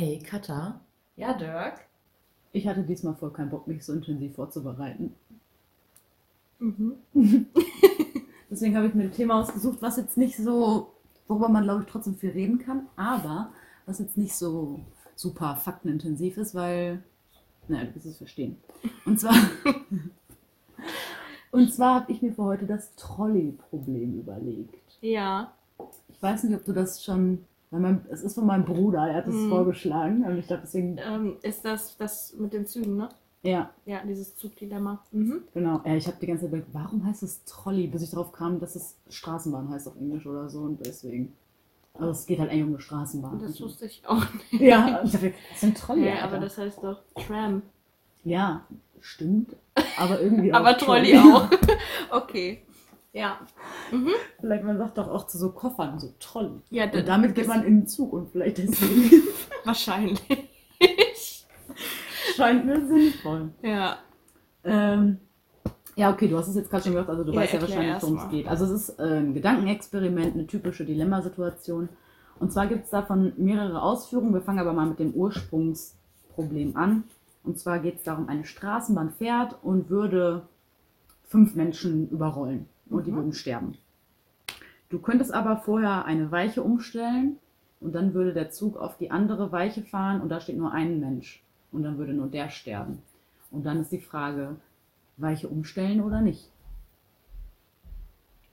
Ey, Katha, Ja, Dirk. ich hatte diesmal voll keinen Bock, mich so intensiv vorzubereiten. Mhm. Deswegen habe ich mir ein Thema ausgesucht, was jetzt nicht so, worüber man glaube ich trotzdem viel reden kann, aber was jetzt nicht so super faktenintensiv ist, weil, naja, du wirst es verstehen. Und zwar, und zwar habe ich mir für heute das Trolley-Problem überlegt. Ja. Ich weiß nicht, ob du das schon, weil mein, es ist von meinem Bruder, er hat es Mhm. vorgeschlagen und ich glaube deswegen, Ähm, ist das das mit den Zügen, ne? ja, Ja, dieses Zugdilemma. Mhm. Genau, ja, ich habe die ganze Zeit überlegt, warum heißt es Trolley, bis ich darauf kam, dass es Straßenbahn heißt auf Englisch oder so und deswegen. Also es geht halt eigentlich um eine Straßenbahn. Das wusste ich auch nicht. ja, ich dachte, was ist denn Trolley? Ja, Alter? aber das heißt doch Tram. ja, stimmt, aber irgendwie Aber auch Trolley auch. okay. Ja. Mhm. Vielleicht man sagt doch auch zu so Koffern so Trolley. Ja, Und damit geht man in den Zug und vielleicht deswegen Wahrscheinlich. scheint mir sinnvoll. ja. Ähm, ja, okay, du hast es jetzt gerade schon gehört, also du Ja, weißt ja wahrscheinlich, worum es geht. Also es ist äh, ein Gedankenexperiment, eine typische Dilemmasituation. Und zwar gibt es davon mehrere Ausführungen. Wir fangen aber mal mit dem Ursprungsproblem an. Und zwar geht es darum, eine Straßenbahn fährt und würde fünf Menschen überrollen und die Mhm. würden sterben. Du könntest aber vorher eine Weiche umstellen und dann würde der Zug auf die andere Weiche fahren und da steht nur ein Mensch und dann würde nur der sterben. Und dann ist die Frage, Weiche umstellen oder nicht?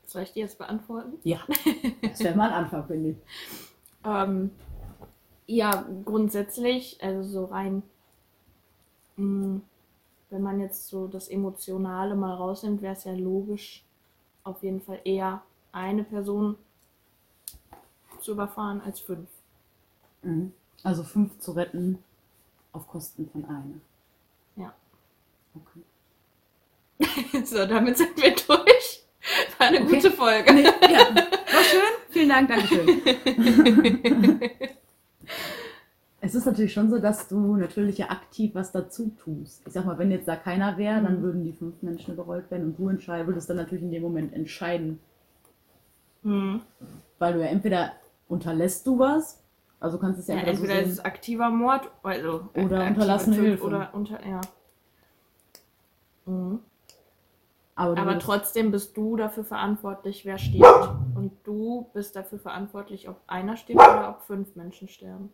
Soll ich dir jetzt beantworten? Ja, das wäre mal ein Anfang, finde ich. Ähm, ja, grundsätzlich, also so rein, mh, wenn man jetzt so das Emotionale mal rausnimmt, wäre es ja logisch, auf jeden Fall eher eine Person zu überfahren als fünf. Mhm. Also fünf zu retten auf Kosten von einer. Ja. Okay. so, damit sind wir durch. War eine Okay. gute Folge. Nee, ja, war schön. Vielen Dank, Dankeschön. Es ist natürlich schon so, dass du natürlich ja aktiv was dazu tust. Ich sag mal, wenn jetzt da keiner wäre, dann Mhm. würden die fünf Menschen überrollt werden und du entscheiden, würdest dann natürlich in dem Moment entscheiden, Hm. weil du ja entweder unterlässt du was, also kannst es ja, Ja, entweder, entweder so ist aktiver Mord also äh, Oder unterlassene Hilfe. Oder unter, ja. Mhm. aber, Aber trotzdem bist du dafür verantwortlich, wer stirbt. Und du bist dafür verantwortlich, ob einer stirbt oder ob fünf Menschen sterben.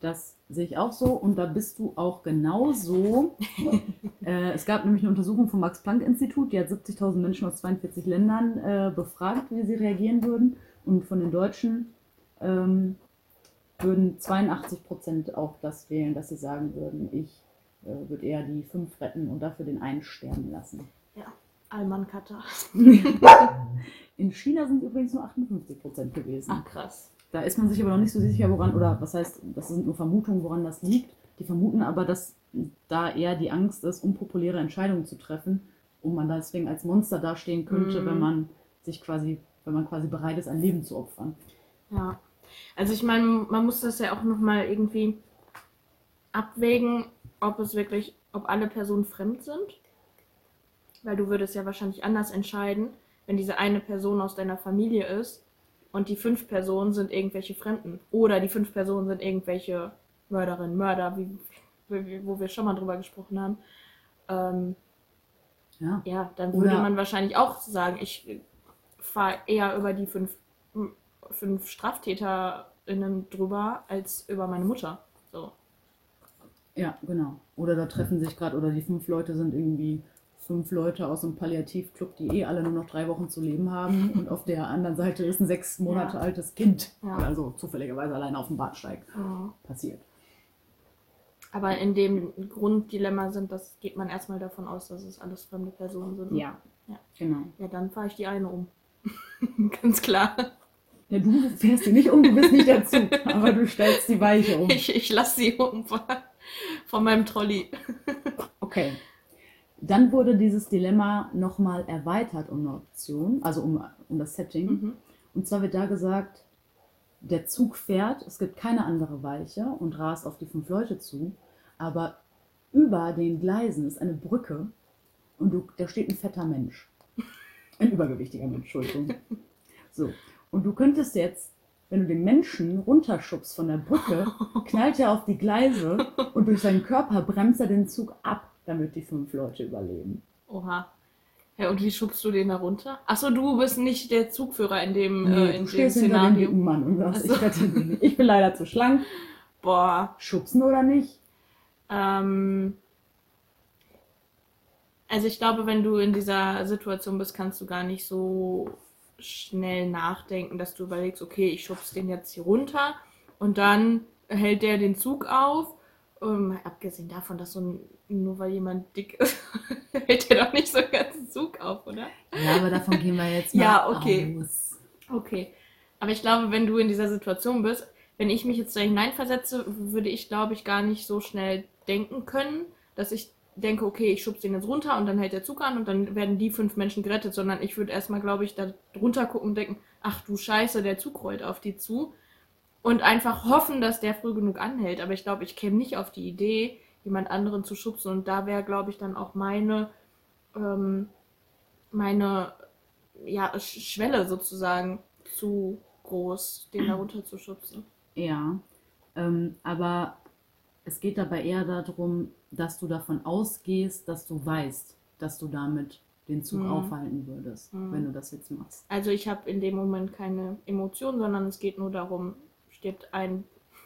Das sehe ich auch so und da bist du auch genauso. äh, es gab nämlich eine Untersuchung vom Max-Planck-Institut, die hat 70.000 Menschen aus 42 Ländern äh, befragt, wie sie reagieren würden. Und von den Deutschen ähm, würden 82 Prozent auch das wählen, dass sie sagen würden, ich äh, würde eher die fünf retten und dafür den einen sterben lassen. Alman Kata. In China sind übrigens nur 58 Prozent gewesen. Ach krass. Da ist man sich aber noch nicht so sicher, woran, oder was heißt, das sind nur Vermutungen, woran das liegt. Die vermuten aber, dass da eher die Angst ist, unpopuläre Entscheidungen zu treffen und man deswegen als Monster dastehen könnte, Mhm. wenn man sich quasi, wenn man quasi bereit ist, ein Leben zu opfern. Ja. Also ich meine, man muss das ja auch nochmal irgendwie abwägen, ob es wirklich, ob alle Personen fremd sind. Weil du würdest ja wahrscheinlich anders entscheiden, wenn diese eine Person aus deiner Familie ist und die fünf Personen sind irgendwelche Fremden. Oder die fünf Personen sind irgendwelche Mörderinnen, Mörder, wie, wie, wo wir schon mal drüber gesprochen haben. Ähm, Ja. ja, dann Oder- würde man wahrscheinlich auch sagen, ich fahre eher über die fünf, fünf StraftäterInnen drüber als über meine Mutter. So. Ja, genau. Oder da treffen sich gerade, oder die fünf Leute sind irgendwie fünf Leute aus einem Palliativclub, die eh alle nur noch drei Wochen zu leben haben. und auf der anderen Seite ist ein sechs Monate Ja. altes Kind. Ja. Also zufälligerweise allein auf dem Bahnsteig Ja. passiert. Aber in dem Grunddilemma sind, das geht man erstmal davon aus, dass es alles fremde Personen sind. Ja. Ja. Genau. Ja, dann fahre ich die eine um. Ganz klar. Ja, du fährst die nicht um, du bist nicht der Zug, aber du stellst die Weiche um. Ich, ich lasse sie um von meinem Trolley. Okay. Dann wurde dieses Dilemma nochmal erweitert um eine Option, also um, um das Setting. Mhm. Und zwar wird da gesagt, der Zug fährt, es gibt keine andere Weiche und rast auf die fünf Leute zu, aber über den Gleisen ist eine Brücke und du, da steht ein fetter Mensch. Ein übergewichtiger Mensch, Entschuldigung. So. Und du könntest jetzt wenn du den Menschen runterschubst von der Brücke, knallt er auf die Gleise und durch seinen Körper bremst er den Zug ab, damit die fünf Leute überleben. Oha. Ja, und wie schubst du den da runter? Achso, du bist nicht der Zugführer in dem, äh, Nee, in du dem dem Szenario. dicken Mann und sagst, Ach so. ich, ich bin leider zu schlank. Boah. Schubsen oder nicht? Ähm, also ich glaube, wenn du in dieser Situation bist, kannst du gar nicht so schnell nachdenken, dass du überlegst, okay, ich schubs den jetzt hier runter und dann hält der den Zug auf. Ähm, mal abgesehen davon, dass so ein, nur weil jemand dick ist, hält der doch nicht so einen ganzen Zug auf, oder? Ja, aber davon gehen wir jetzt mal Ja, okay. aus. Okay. Aber ich glaube, wenn du in dieser Situation bist, wenn ich mich jetzt da hineinversetze, würde ich, glaube ich, gar nicht so schnell denken können, dass ich denke, okay, ich schubse den jetzt runter und dann hält der Zug an und dann werden die fünf Menschen gerettet, sondern ich würde erstmal, glaube ich, da drunter gucken und denken, ach du Scheiße, der Zug rollt auf die zu und einfach hoffen, dass der früh genug anhält. Aber ich glaube, ich käme nicht auf die Idee, jemand anderen zu schubsen und da wäre, glaube ich, dann auch meine, ähm, meine ja, Sch- Schwelle sozusagen zu groß, den da runter zu schubsen. Ja, ähm, aber es geht dabei eher darum, dass du davon ausgehst, dass du weißt, dass du damit den Zug Mhm. aufhalten würdest, Mhm. wenn du das jetzt machst. Also ich habe in dem Moment keine Emotionen, sondern es geht nur darum, stirbt ein,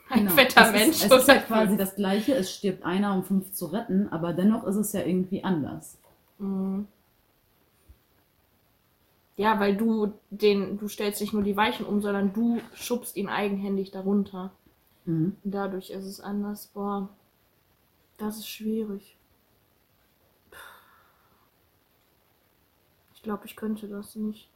ein fetter Genau. es Mensch. Ist, es ist ja quasi das Gleiche, es stirbt einer, um fünf zu retten, aber dennoch ist es ja irgendwie anders. Mhm. Ja, weil du den, du stellst nicht nur die Weichen um, sondern du schubst ihn eigenhändig darunter. Mhm. Dadurch ist es anders. Boah, das ist schwierig. Ich glaube, ich könnte das nicht.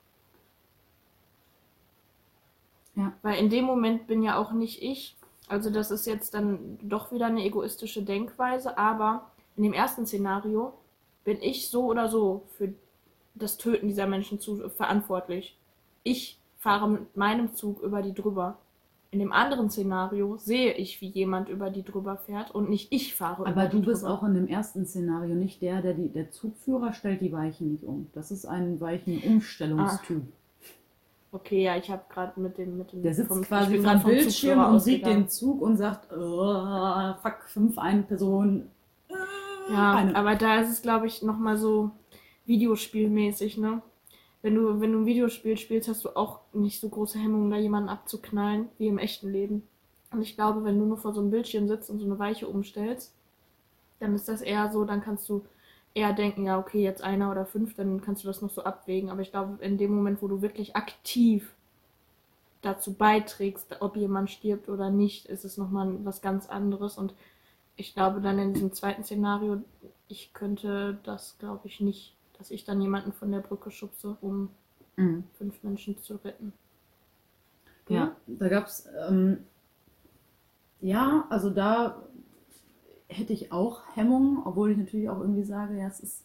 Ja. Weil in dem Moment bin ja auch nicht ich. Also das ist jetzt dann doch wieder eine egoistische Denkweise, aber in dem ersten Szenario bin ich so oder so für das Töten dieser Menschen zu, verantwortlich. Ich fahre mit meinem Zug über die drüber. In dem anderen Szenario sehe ich, wie jemand über die drüber fährt und nicht ich fahre über Aber du bist drüber. auch in dem ersten Szenario nicht der, der die, der Zugführer stellt die Weichen nicht um. Das ist ein Weichenumstellungstyp. Okay, ja, ich habe gerade mit dem mit dem Der sitzt vom- quasi dem vom Bildschirm und sieht den Zug und sagt, oh, fuck, fünf, eine Person. Äh, Ja, eine. aber da ist es, glaube ich, nochmal so Videospielmäßig, ne? Wenn du, wenn du ein Videospiel spielst, hast du auch nicht so große Hemmungen, da jemanden abzuknallen, wie im echten Leben. Und ich glaube, wenn du nur vor so einem Bildschirm sitzt und so eine Weiche umstellst, dann ist das eher so, dann kannst du eher denken, ja, okay, jetzt einer oder fünf, dann kannst du das noch so abwägen. Aber ich glaube, in dem Moment, wo du wirklich aktiv dazu beiträgst, ob jemand stirbt oder nicht, ist es nochmal was ganz anderes. Und ich glaube dann in diesem zweiten Szenario, ich könnte das, glaube ich, nicht, dass ich dann jemanden von der Brücke schubse, um Mhm. fünf Menschen zu retten. Du? Ja, da gab es, ähm, ja, also da hätte ich auch Hemmungen, obwohl ich natürlich auch irgendwie sage, ja, es ist,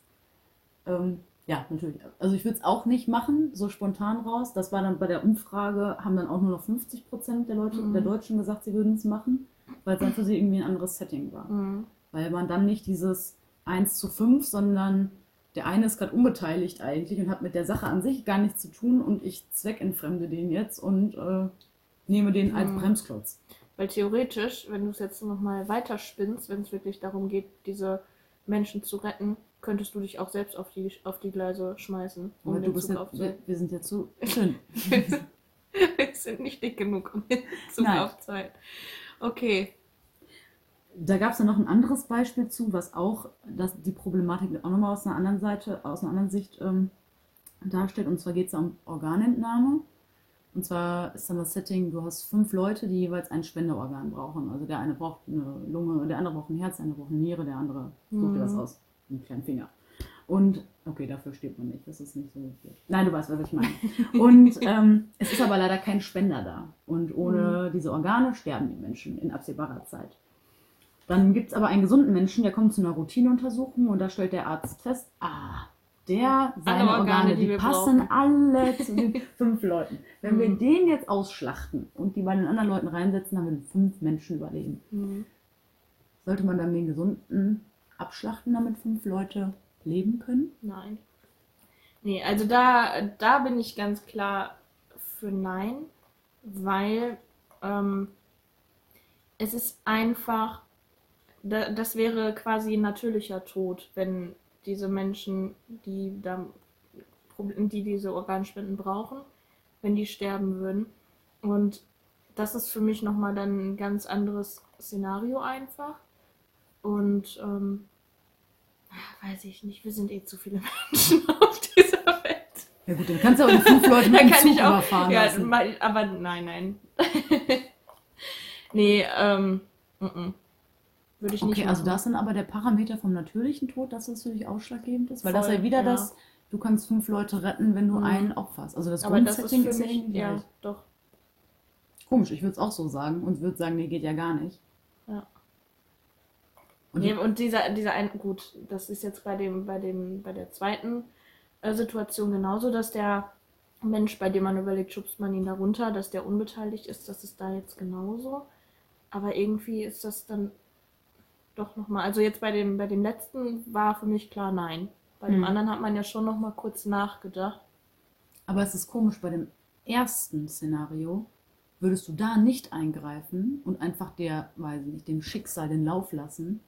ähm, ja, natürlich. Also ich würde es auch nicht machen, so spontan raus. Das war dann bei der Umfrage, haben dann auch nur noch 50 Prozent der Leute, Mhm. der Deutschen gesagt, sie würden es machen, weil es dann für sie irgendwie ein anderes Setting war. Mhm. Weil man dann nicht dieses 1 zu 5, sondern der eine ist gerade unbeteiligt eigentlich und hat mit der Sache an sich gar nichts zu tun und ich zweckentfremde den jetzt und äh, nehme den als Mhm. Bremsklotz. Weil theoretisch, wenn du es jetzt nochmal weiterspinnst, wenn es wirklich darum geht, diese Menschen zu retten, könntest du dich auch selbst auf die, auf die Gleise schmeißen, um Aber du bist ja, wir, wir sind jetzt so schön. Wir sind nicht dick genug, um den Zug Nein. aufzuhalten. Okay. Da gab es ja noch ein anderes Beispiel zu, was auch das, die Problematik auch nochmal aus einer anderen Seite, aus einer anderen Sicht ähm, darstellt. Und zwar geht es um Organentnahme. Und zwar ist dann das Setting, du hast fünf Leute, die jeweils ein Spenderorgan brauchen. Also der eine braucht eine Lunge, der andere braucht ein Herz, der andere braucht eine Niere, der andere sucht dir was Mhm. aus. Einen kleinen Finger. Und, okay, dafür stirbt man nicht, das ist nicht so wichtig. Nein, du weißt, was ich meine. Und ähm, es ist aber leider kein Spender da. Und ohne diese Organe sterben die Menschen in absehbarer Zeit. Dann gibt es aber einen gesunden Menschen, der kommt zu einer Routineuntersuchung und da stellt der Arzt fest, ah, der, seine Organe, Organe, die die, wir passen alle zu den fünf Leuten. Wenn wir Mhm. den jetzt ausschlachten und die bei den anderen Leuten reinsetzen, dann würden fünf Menschen überleben. Mhm. Sollte man dann den gesunden abschlachten, damit fünf Leute leben können? Nein. Nee, also da, da bin ich ganz klar für Nein. weil ähm, es ist einfach, da, das wäre quasi ein natürlicher Tod, wenn diese Menschen, die da die diese Organspenden brauchen, wenn die sterben würden. Und das ist für mich nochmal dann ein ganz anderes Szenario einfach. Und ähm, weiß ich nicht, wir sind eh zu viele Menschen auf dieser Welt. Ja gut, dann kannst du auch die fünf Leute mit Zug überfahren ja, lassen. aber nein, nein. nee, ähm, mm -mm. Würde ich nicht Okay, also machen. das sind aber der Parameter vom natürlichen Tod, dass das für dich ausschlaggebend ist, weil das Voll, ja wieder ja. das, du kannst fünf Leute retten, wenn du Mhm. einen opferst. Also das aber das ist für ist, ja mich, ja, gleich. doch. Komisch, ich würde es auch so sagen und würde sagen, nee, geht ja gar nicht. Ja. Und Nee, und dieser, dieser ein, gut, das ist jetzt bei dem, bei dem, bei der zweiten äh, Situation genauso, dass der Mensch, bei dem man überlegt, schubst man ihn da runter, dass der unbeteiligt ist, das ist da jetzt genauso. Aber irgendwie ist das dann doch nochmal, also jetzt bei dem, bei dem letzten war für mich klar nein. Bei dem Hm. anderen hat man ja schon nochmal kurz nachgedacht. Aber es ist komisch, bei dem ersten Szenario würdest du da nicht eingreifen und einfach der, weiß ich nicht, dem Schicksal den Lauf lassen,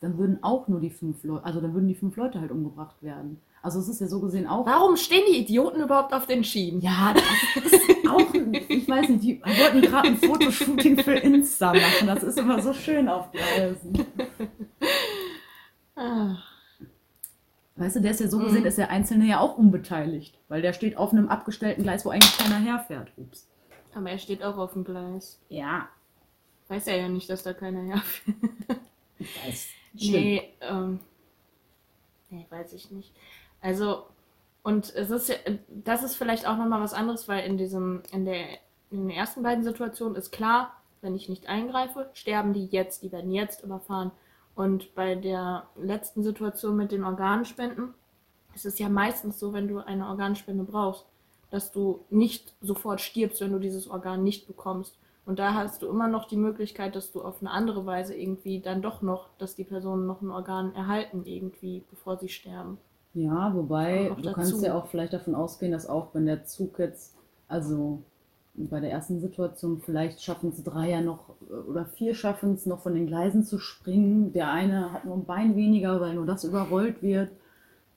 dann würden auch nur die fünf Leute, also dann würden die fünf Leute halt umgebracht werden. Also es ist ja so gesehen auch. Warum stehen die Idioten überhaupt auf den Schienen? Ja, das ist auch, ich weiß nicht, die wollten gerade ein Fotoshooting für Insta machen. Das ist immer so schön auf Gleisen. Ah, Weißt du, der ist ja so Mhm. gesehen, ist der Einzelne ja auch unbeteiligt, weil der steht auf einem abgestellten Gleis, wo eigentlich keiner herfährt. Ups. aber er steht auch auf dem Gleis. Ja, Weiß er ja nicht, dass da keiner herfährt. ich weiß. Nee, ähm, nee, weiß ich nicht. Also, und es ist ja, das ist vielleicht auch nochmal was anderes, weil in diesem, in der, in den ersten beiden Situationen ist klar, wenn ich nicht eingreife, sterben die jetzt, die werden jetzt überfahren. Und bei der letzten Situation mit den Organspenden ist es ja meistens so, wenn du eine Organspende brauchst, dass du nicht sofort stirbst, wenn du dieses Organ nicht bekommst. Und da hast du immer noch die Möglichkeit, dass du auf eine andere Weise irgendwie dann doch noch, dass die Personen noch ein Organ erhalten irgendwie, bevor sie sterben. Ja, wobei du dazu. kannst ja auch vielleicht davon ausgehen, dass auch wenn der Zug jetzt, also bei der ersten Situation, vielleicht schaffen es drei ja noch äh, oder vier schaffen es noch von den Gleisen zu springen. Der eine hat nur ein Bein weniger, weil nur das überrollt wird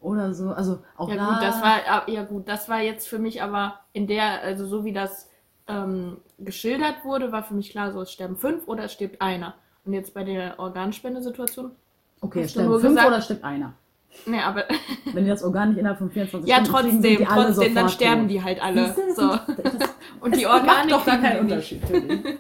oder so. Also auch Ja da. gut, das war ah, ja gut, das war jetzt für mich aber in der, also so wie das ähm, geschildert wurde, war für mich klar, so es sterben fünf oder es stirbt einer. Und jetzt bei der Organspendesituation, okay, stimmt nur fünf gesagt- oder stimmt einer. Ne, aber Wenn die das Organ nicht innerhalb von 24 ja Stunden kriegen, sind trotzdem, alle trotzdem, dann sterben die halt alle. Das So. ist- das- Und die Organe macht doch gar kriegen keinen. Unterschied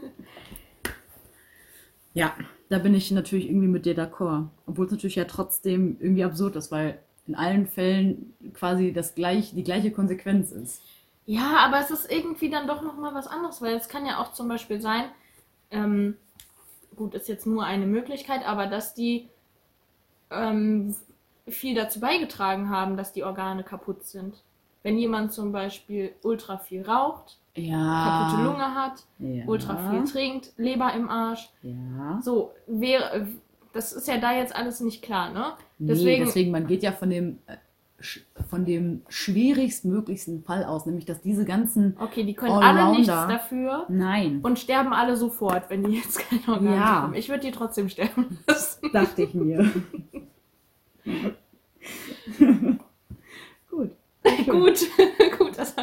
ja, da bin ich natürlich irgendwie mit dir d'accord. Obwohl es natürlich ja trotzdem irgendwie absurd ist, weil in allen Fällen quasi das gleich, die gleiche Konsequenz ist. Ja, aber es ist irgendwie dann doch nochmal was anderes, weil es kann ja auch zum Beispiel sein, ähm, gut, ist jetzt nur eine Möglichkeit, aber dass die ähm, viel dazu beigetragen haben, dass die Organe kaputt sind. Wenn jemand zum Beispiel ultra viel raucht, Ja. kaputte Lunge hat, ja. ultra viel trinkt, Leber im Arsch, Ja. so wäre, das ist ja da jetzt alles nicht klar, ne? Deswegen, nee, deswegen, man geht ja von dem, äh, von dem schwierigstmöglichsten Fall aus, nämlich dass diese ganzen. Okay, die können alle nichts dafür. Nein, Und sterben alle sofort, wenn die jetzt keine Organe Ja. bekommen. Ich würde die trotzdem sterben lassen. dachte ich mir. Gut. gut, gut, das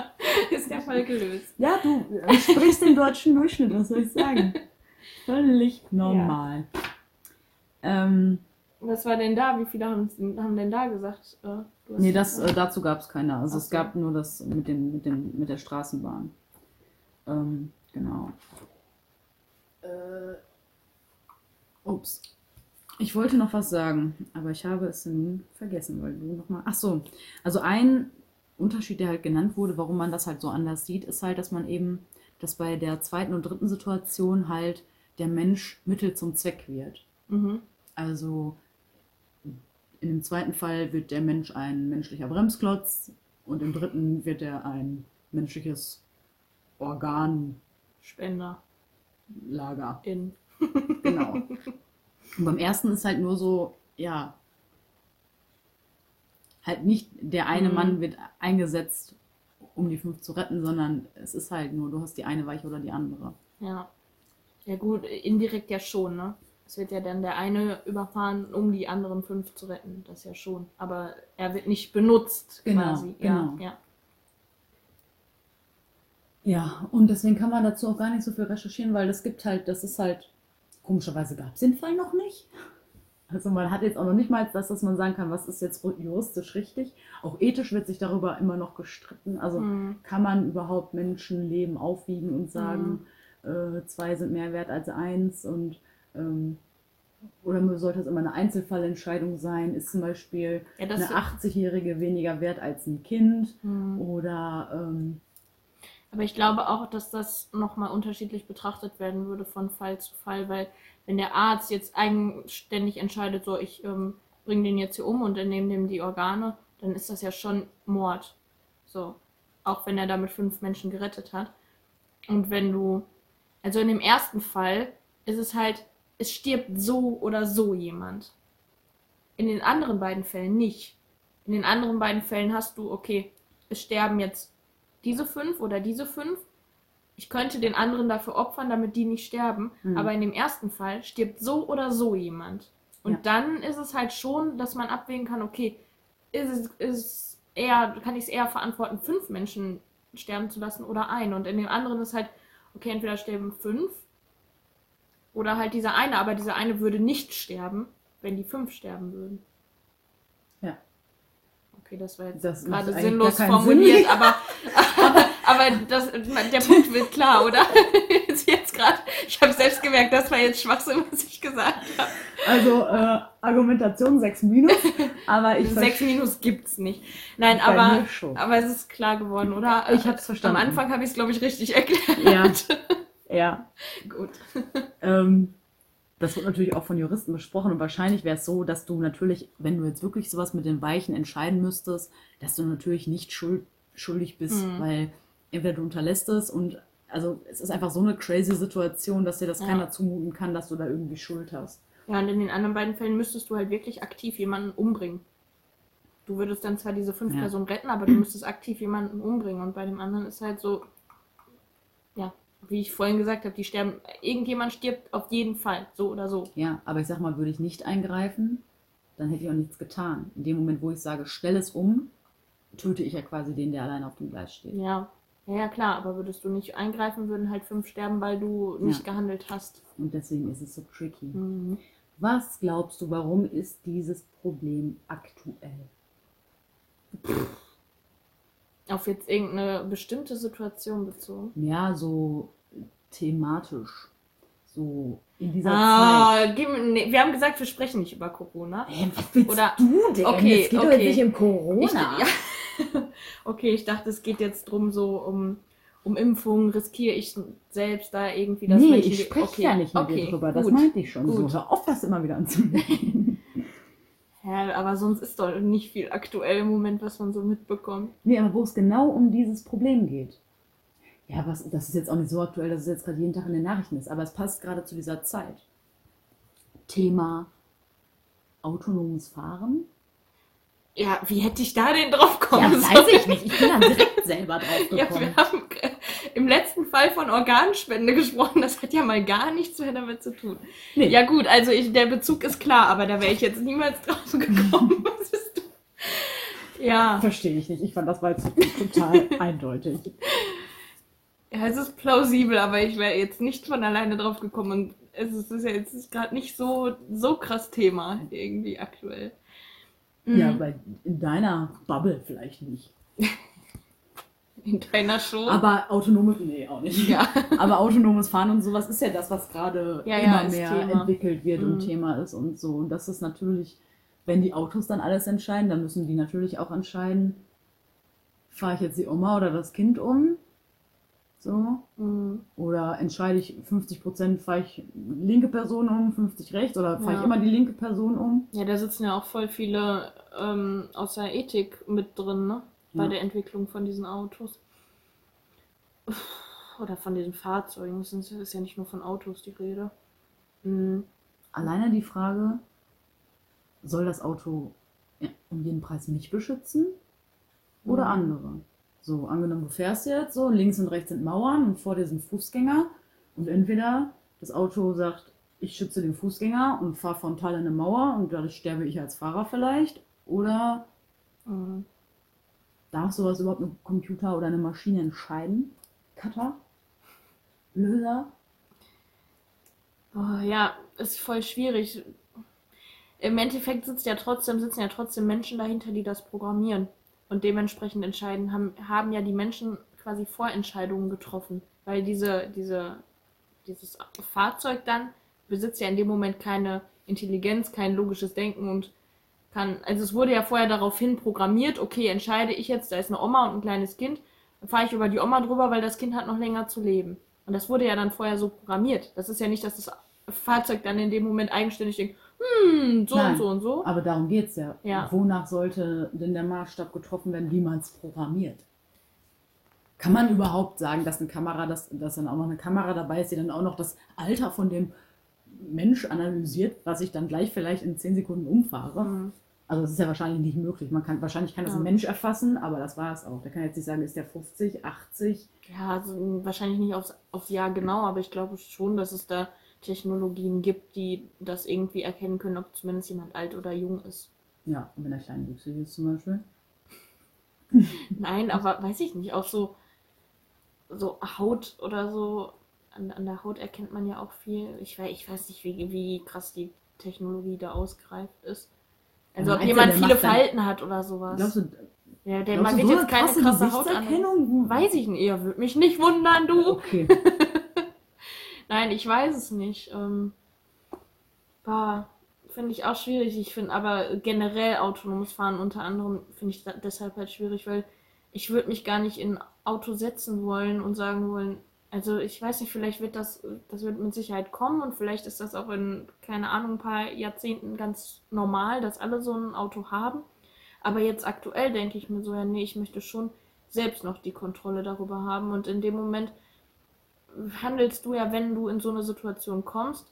ist der Fall gelöst. Ja, du äh, sprichst den deutschen Durchschnitt, was soll ich sagen? Völlig normal. Ähm, Was war denn da? Wie viele haben, haben denn da gesagt? Äh, nee, das, äh, dazu gab es keine. Also Ach es so. gab nur das mit, dem, mit, dem, mit der Straßenbahn. Ähm, genau. Äh, ups. Ich wollte noch was sagen, aber ich habe es nun vergessen, weil du nochmal. Ach so. Also ein Unterschied, der halt genannt wurde, warum man das halt so anders sieht, ist halt, dass man eben, dass bei der zweiten und dritten Situation halt der Mensch Mittel zum Zweck wird. Mhm. Also in dem zweiten Fall wird der Mensch ein menschlicher Bremsklotz und im dritten wird er ein menschliches Organlager. Spender in. Genau. Und beim ersten ist halt nur so, ja, halt nicht der eine Mhm. Mann wird eingesetzt, um die fünf zu retten, sondern es ist halt nur, du hast die eine Weiche oder die andere. Ja. Ja gut, indirekt ja schon, ne? Es wird ja dann der eine überfahren, um die anderen fünf zu retten. Das ja schon. Aber er wird nicht benutzt Genau, quasi. genau. Ja, ja. Ja, und deswegen kann man dazu auch gar nicht so viel recherchieren, weil das gibt halt, das ist halt, komischerweise gab es den Fall noch nicht. Also man hat jetzt auch noch nicht mal das, dass man sagen kann, was ist jetzt juristisch richtig. Auch ethisch wird sich darüber immer noch gestritten. Also Hm. kann man überhaupt Menschenleben aufwiegen und sagen, äh, zwei sind mehr wert als eins und ähm, oder sollte es immer eine Einzelfallentscheidung sein? Ist zum Beispiel Ja, eine 80-Jährige weniger wert als ein Kind? Hm. Oder ähm, Aber ich glaube auch, dass das nochmal unterschiedlich betrachtet werden würde von Fall zu Fall, weil wenn der Arzt jetzt eigenständig entscheidet, so ich ähm, bringe den jetzt hier um und entnehme dem die Organe, dann ist das ja schon Mord. So. Auch wenn er damit fünf Menschen gerettet hat. Und wenn du, also in dem ersten Fall ist es halt, es stirbt so oder so jemand. In den anderen beiden Fällen nicht. In den anderen beiden Fällen hast du, okay, es sterben jetzt diese fünf oder diese fünf. Ich könnte den anderen dafür opfern, damit die nicht sterben. Mhm. Aber in dem ersten Fall stirbt so oder so jemand. Und Ja. dann ist es halt schon, dass man abwägen kann, okay, ist es ist eher, kann ich es eher verantworten, fünf Menschen sterben zu lassen oder ein. Und in dem anderen ist halt, okay, entweder sterben fünf oder halt dieser eine, aber dieser eine würde nicht sterben, wenn die fünf sterben würden. Ja. Okay, das war jetzt Das gerade sinnlos formuliert, Sinn. aber, aber, das, der Punkt wird klar, oder? Jetzt, jetzt gerade, ich habe selbst gemerkt, das war jetzt Schwachsinn, was ich gesagt habe. Also äh, Argumentation 6 minus, aber ich Sechs verstehe- Minus gibt's nicht. Nein, aber, aber es ist klar geworden, oder? Ich hab's verstanden. Am Anfang habe ich es, glaube ich, richtig erklärt. Ja, ja. Gut. Ähm, das wird natürlich auch von Juristen besprochen und wahrscheinlich wäre es so, dass du natürlich, wenn du jetzt wirklich sowas mit den Weichen entscheiden müsstest, dass du natürlich nicht schuld, schuldig bist, Mhm. weil entweder du unterlässt es und also es ist einfach so eine crazy Situation, dass dir das Ja. keiner zumuten kann, dass du da irgendwie Schuld hast. Ja, und in den anderen beiden Fällen müsstest du halt wirklich aktiv jemanden umbringen. Du würdest dann zwar diese fünf Ja. Personen retten, aber du müsstest aktiv jemanden umbringen. Und bei dem anderen ist halt so, ja, wie ich vorhin gesagt habe, die sterben, irgendjemand stirbt auf jeden Fall, so oder so. Ja, aber ich sag mal, würde ich nicht eingreifen, dann hätte ich auch nichts getan. In dem Moment, wo ich sage, stell es um, töte ich ja quasi den, der allein auf dem Gleis steht. Ja. Ja, klar, aber würdest du nicht eingreifen, würden halt fünf sterben, weil du nicht Ja. gehandelt hast. Und deswegen ist es so tricky. Mhm. Was glaubst du, warum ist dieses Problem aktuell? Auf jetzt irgendeine bestimmte Situation bezogen. Ja, so thematisch. So in dieser Zeit. Ah, gib, mir- nee, wir haben gesagt, wir sprechen nicht über Corona. Hä, was willst Oder- du denn? Okay, es geht doch okay. jetzt nicht um Ich, Corona. ja. Okay, ich dachte, es geht jetzt drum so um, um Impfungen. Riskiere ich selbst da irgendwie das nee, ich spreche okay, ja nicht mit okay, dir drüber. Das gut. meinte ich schon. gut. So, hör auf, das immer wieder anzunehmen. Ja, aber sonst ist doch nicht viel aktuell im Moment, was man so mitbekommt. nee, aber wo es genau um dieses Problem geht. Ja, was, das ist jetzt auch nicht so aktuell, dass es jetzt gerade jeden Tag in den Nachrichten ist, aber es passt gerade zu dieser Zeit. Thema autonomes Fahren. Ja, wie hätte ich da denn drauf Ja, kommen weiß ich nicht. Ich bin da direkt selber drauf Ja, gekommen. wir haben äh, im letzten Fall von Organspende gesprochen. Das hat ja mal gar nichts mehr damit zu tun. Nee. Ja gut, also ich, der Bezug ist klar, aber da wäre ich jetzt niemals drauf gekommen. Was bist du? Ja, Verstehe ich nicht. Ich fand das jetzt total eindeutig. ja, es ist plausibel, aber ich wäre jetzt nicht von alleine drauf gekommen. Und es ist, es ist ja jetzt gerade nicht so, so krass Thema irgendwie aktuell. Mhm. Ja, bei, in deiner Bubble vielleicht nicht. In deiner Show. Aber autonomes, nee, auch nicht. ja. Aber autonomes Fahren und sowas ist ja das, was gerade Ja, ja, immer ist mehr Thema. entwickelt wird Mhm. und Thema ist und so. Und das ist natürlich, wenn die Autos dann alles entscheiden, dann müssen die natürlich auch entscheiden, fahre ich jetzt die Oma oder das Kind um? So. Mhm. Oder entscheide ich 50 Prozent, fahre ich linke Person um, 50 rechts oder fahre Ja. ich immer die linke Person um? Ja, da sitzen ja auch voll viele ähm, aus der Ethik mit drin, ne? Bei Ja. der Entwicklung von diesen Autos. Oder von diesen Fahrzeugen. Es ist ja nicht nur von Autos die Rede. Mhm. Alleine die Frage, soll das Auto um jeden Preis mich beschützen oder Mhm. andere? So, angenommen, du fährst jetzt so, links und rechts sind Mauern und vor dir sind Fußgänger. Und entweder das Auto sagt, ich schütze den Fußgänger und fahre frontal in eine Mauer und dadurch sterbe ich als Fahrer vielleicht. Oder Mhm. darf sowas überhaupt ein Computer oder eine Maschine entscheiden? Cutter? Löser? Boah, ja, ist voll schwierig. Im Endeffekt sitzt ja trotzdem, sitzen ja trotzdem Menschen dahinter, die das programmieren. Und dementsprechend entscheiden, haben, haben ja die Menschen quasi Vorentscheidungen getroffen. Weil diese, diese, dieses Fahrzeug dann besitzt ja in dem Moment keine Intelligenz, kein logisches Denken und kann, also es wurde ja vorher daraufhin programmiert, okay, entscheide ich jetzt, da ist eine Oma und ein kleines Kind, dann fahre ich über die Oma drüber, weil das Kind hat noch länger zu leben. Und das wurde ja dann vorher so programmiert. Das ist ja nicht, dass das Fahrzeug dann in dem Moment eigenständig denkt, hm, so Nein. und so und so. Aber darum geht's ja. Ja. Wonach sollte denn der Maßstab getroffen werden, wie man es programmiert? Kann man überhaupt sagen, dass eine Kamera, dass, dass dann auch noch eine Kamera dabei ist, die dann auch noch das Alter von dem Mensch analysiert, was ich dann gleich vielleicht in 10 Sekunden umfahre? Mhm. Also das ist ja wahrscheinlich nicht möglich. Man kann, wahrscheinlich kann das Ja. ein Mensch erfassen, aber das war es auch. Der kann jetzt nicht sagen, ist der 50, 80? Ja, also wahrscheinlich nicht aufs, aufs Jahr genau, aber ich glaube schon, dass es da Technologien gibt, die das irgendwie erkennen können, ob zumindest jemand alt oder jung ist. Ja, und wenn er klein wüchsig ist zum Beispiel. Nein, aber weiß ich nicht, auch so, so Haut oder so, an, an der Haut erkennt man ja auch viel. Ich weiß, ich weiß nicht, wie, wie krass die Technologie da ausgereift ist. Also Ja, ob jemand viele dann- Verhalten hat oder sowas. Glaubst du, ja, der man wird so jetzt keine krasse krasse Haut an. Gesichtserkennung? Weiß ich nicht, ja, würde mich nicht wundern, du. Okay. Nein, ich weiß es nicht. Ähm, finde ich auch schwierig. Ich finde aber generell autonomes Fahren unter anderem finde ich deshalb halt schwierig, weil ich würde mich gar nicht in ein Auto setzen wollen und sagen wollen, also ich weiß nicht, vielleicht wird das, das wird mit Sicherheit kommen und vielleicht ist das auch in, keine Ahnung, ein paar Jahrzehnten ganz normal, dass alle so ein Auto haben. Aber jetzt aktuell denke ich mir so, ja, nee, ich möchte schon selbst noch die Kontrolle darüber haben und in dem Moment handelst du ja, wenn du in so eine Situation kommst,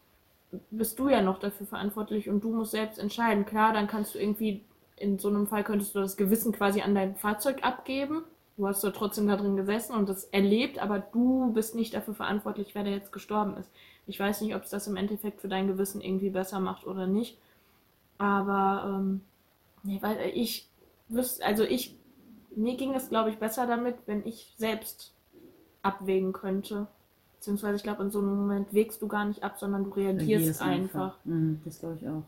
bist du ja noch dafür verantwortlich und du musst selbst entscheiden. Klar, dann kannst du irgendwie, in so einem Fall könntest du das Gewissen quasi an dein Fahrzeug abgeben. Du hast da trotzdem da drin gesessen und das erlebt, aber du bist nicht dafür verantwortlich, wer da jetzt gestorben ist. Ich weiß nicht, ob es das im Endeffekt für dein Gewissen irgendwie besser macht oder nicht. Aber, ähm, nee, weil ich wüsste, also ich, mir ging es, glaube ich, besser damit, wenn ich selbst abwägen könnte. Beziehungsweise, ich glaube, in so einem Moment wägst du gar nicht ab, sondern du reagierst Reagierst einfach. Mhm, das glaube ich auch.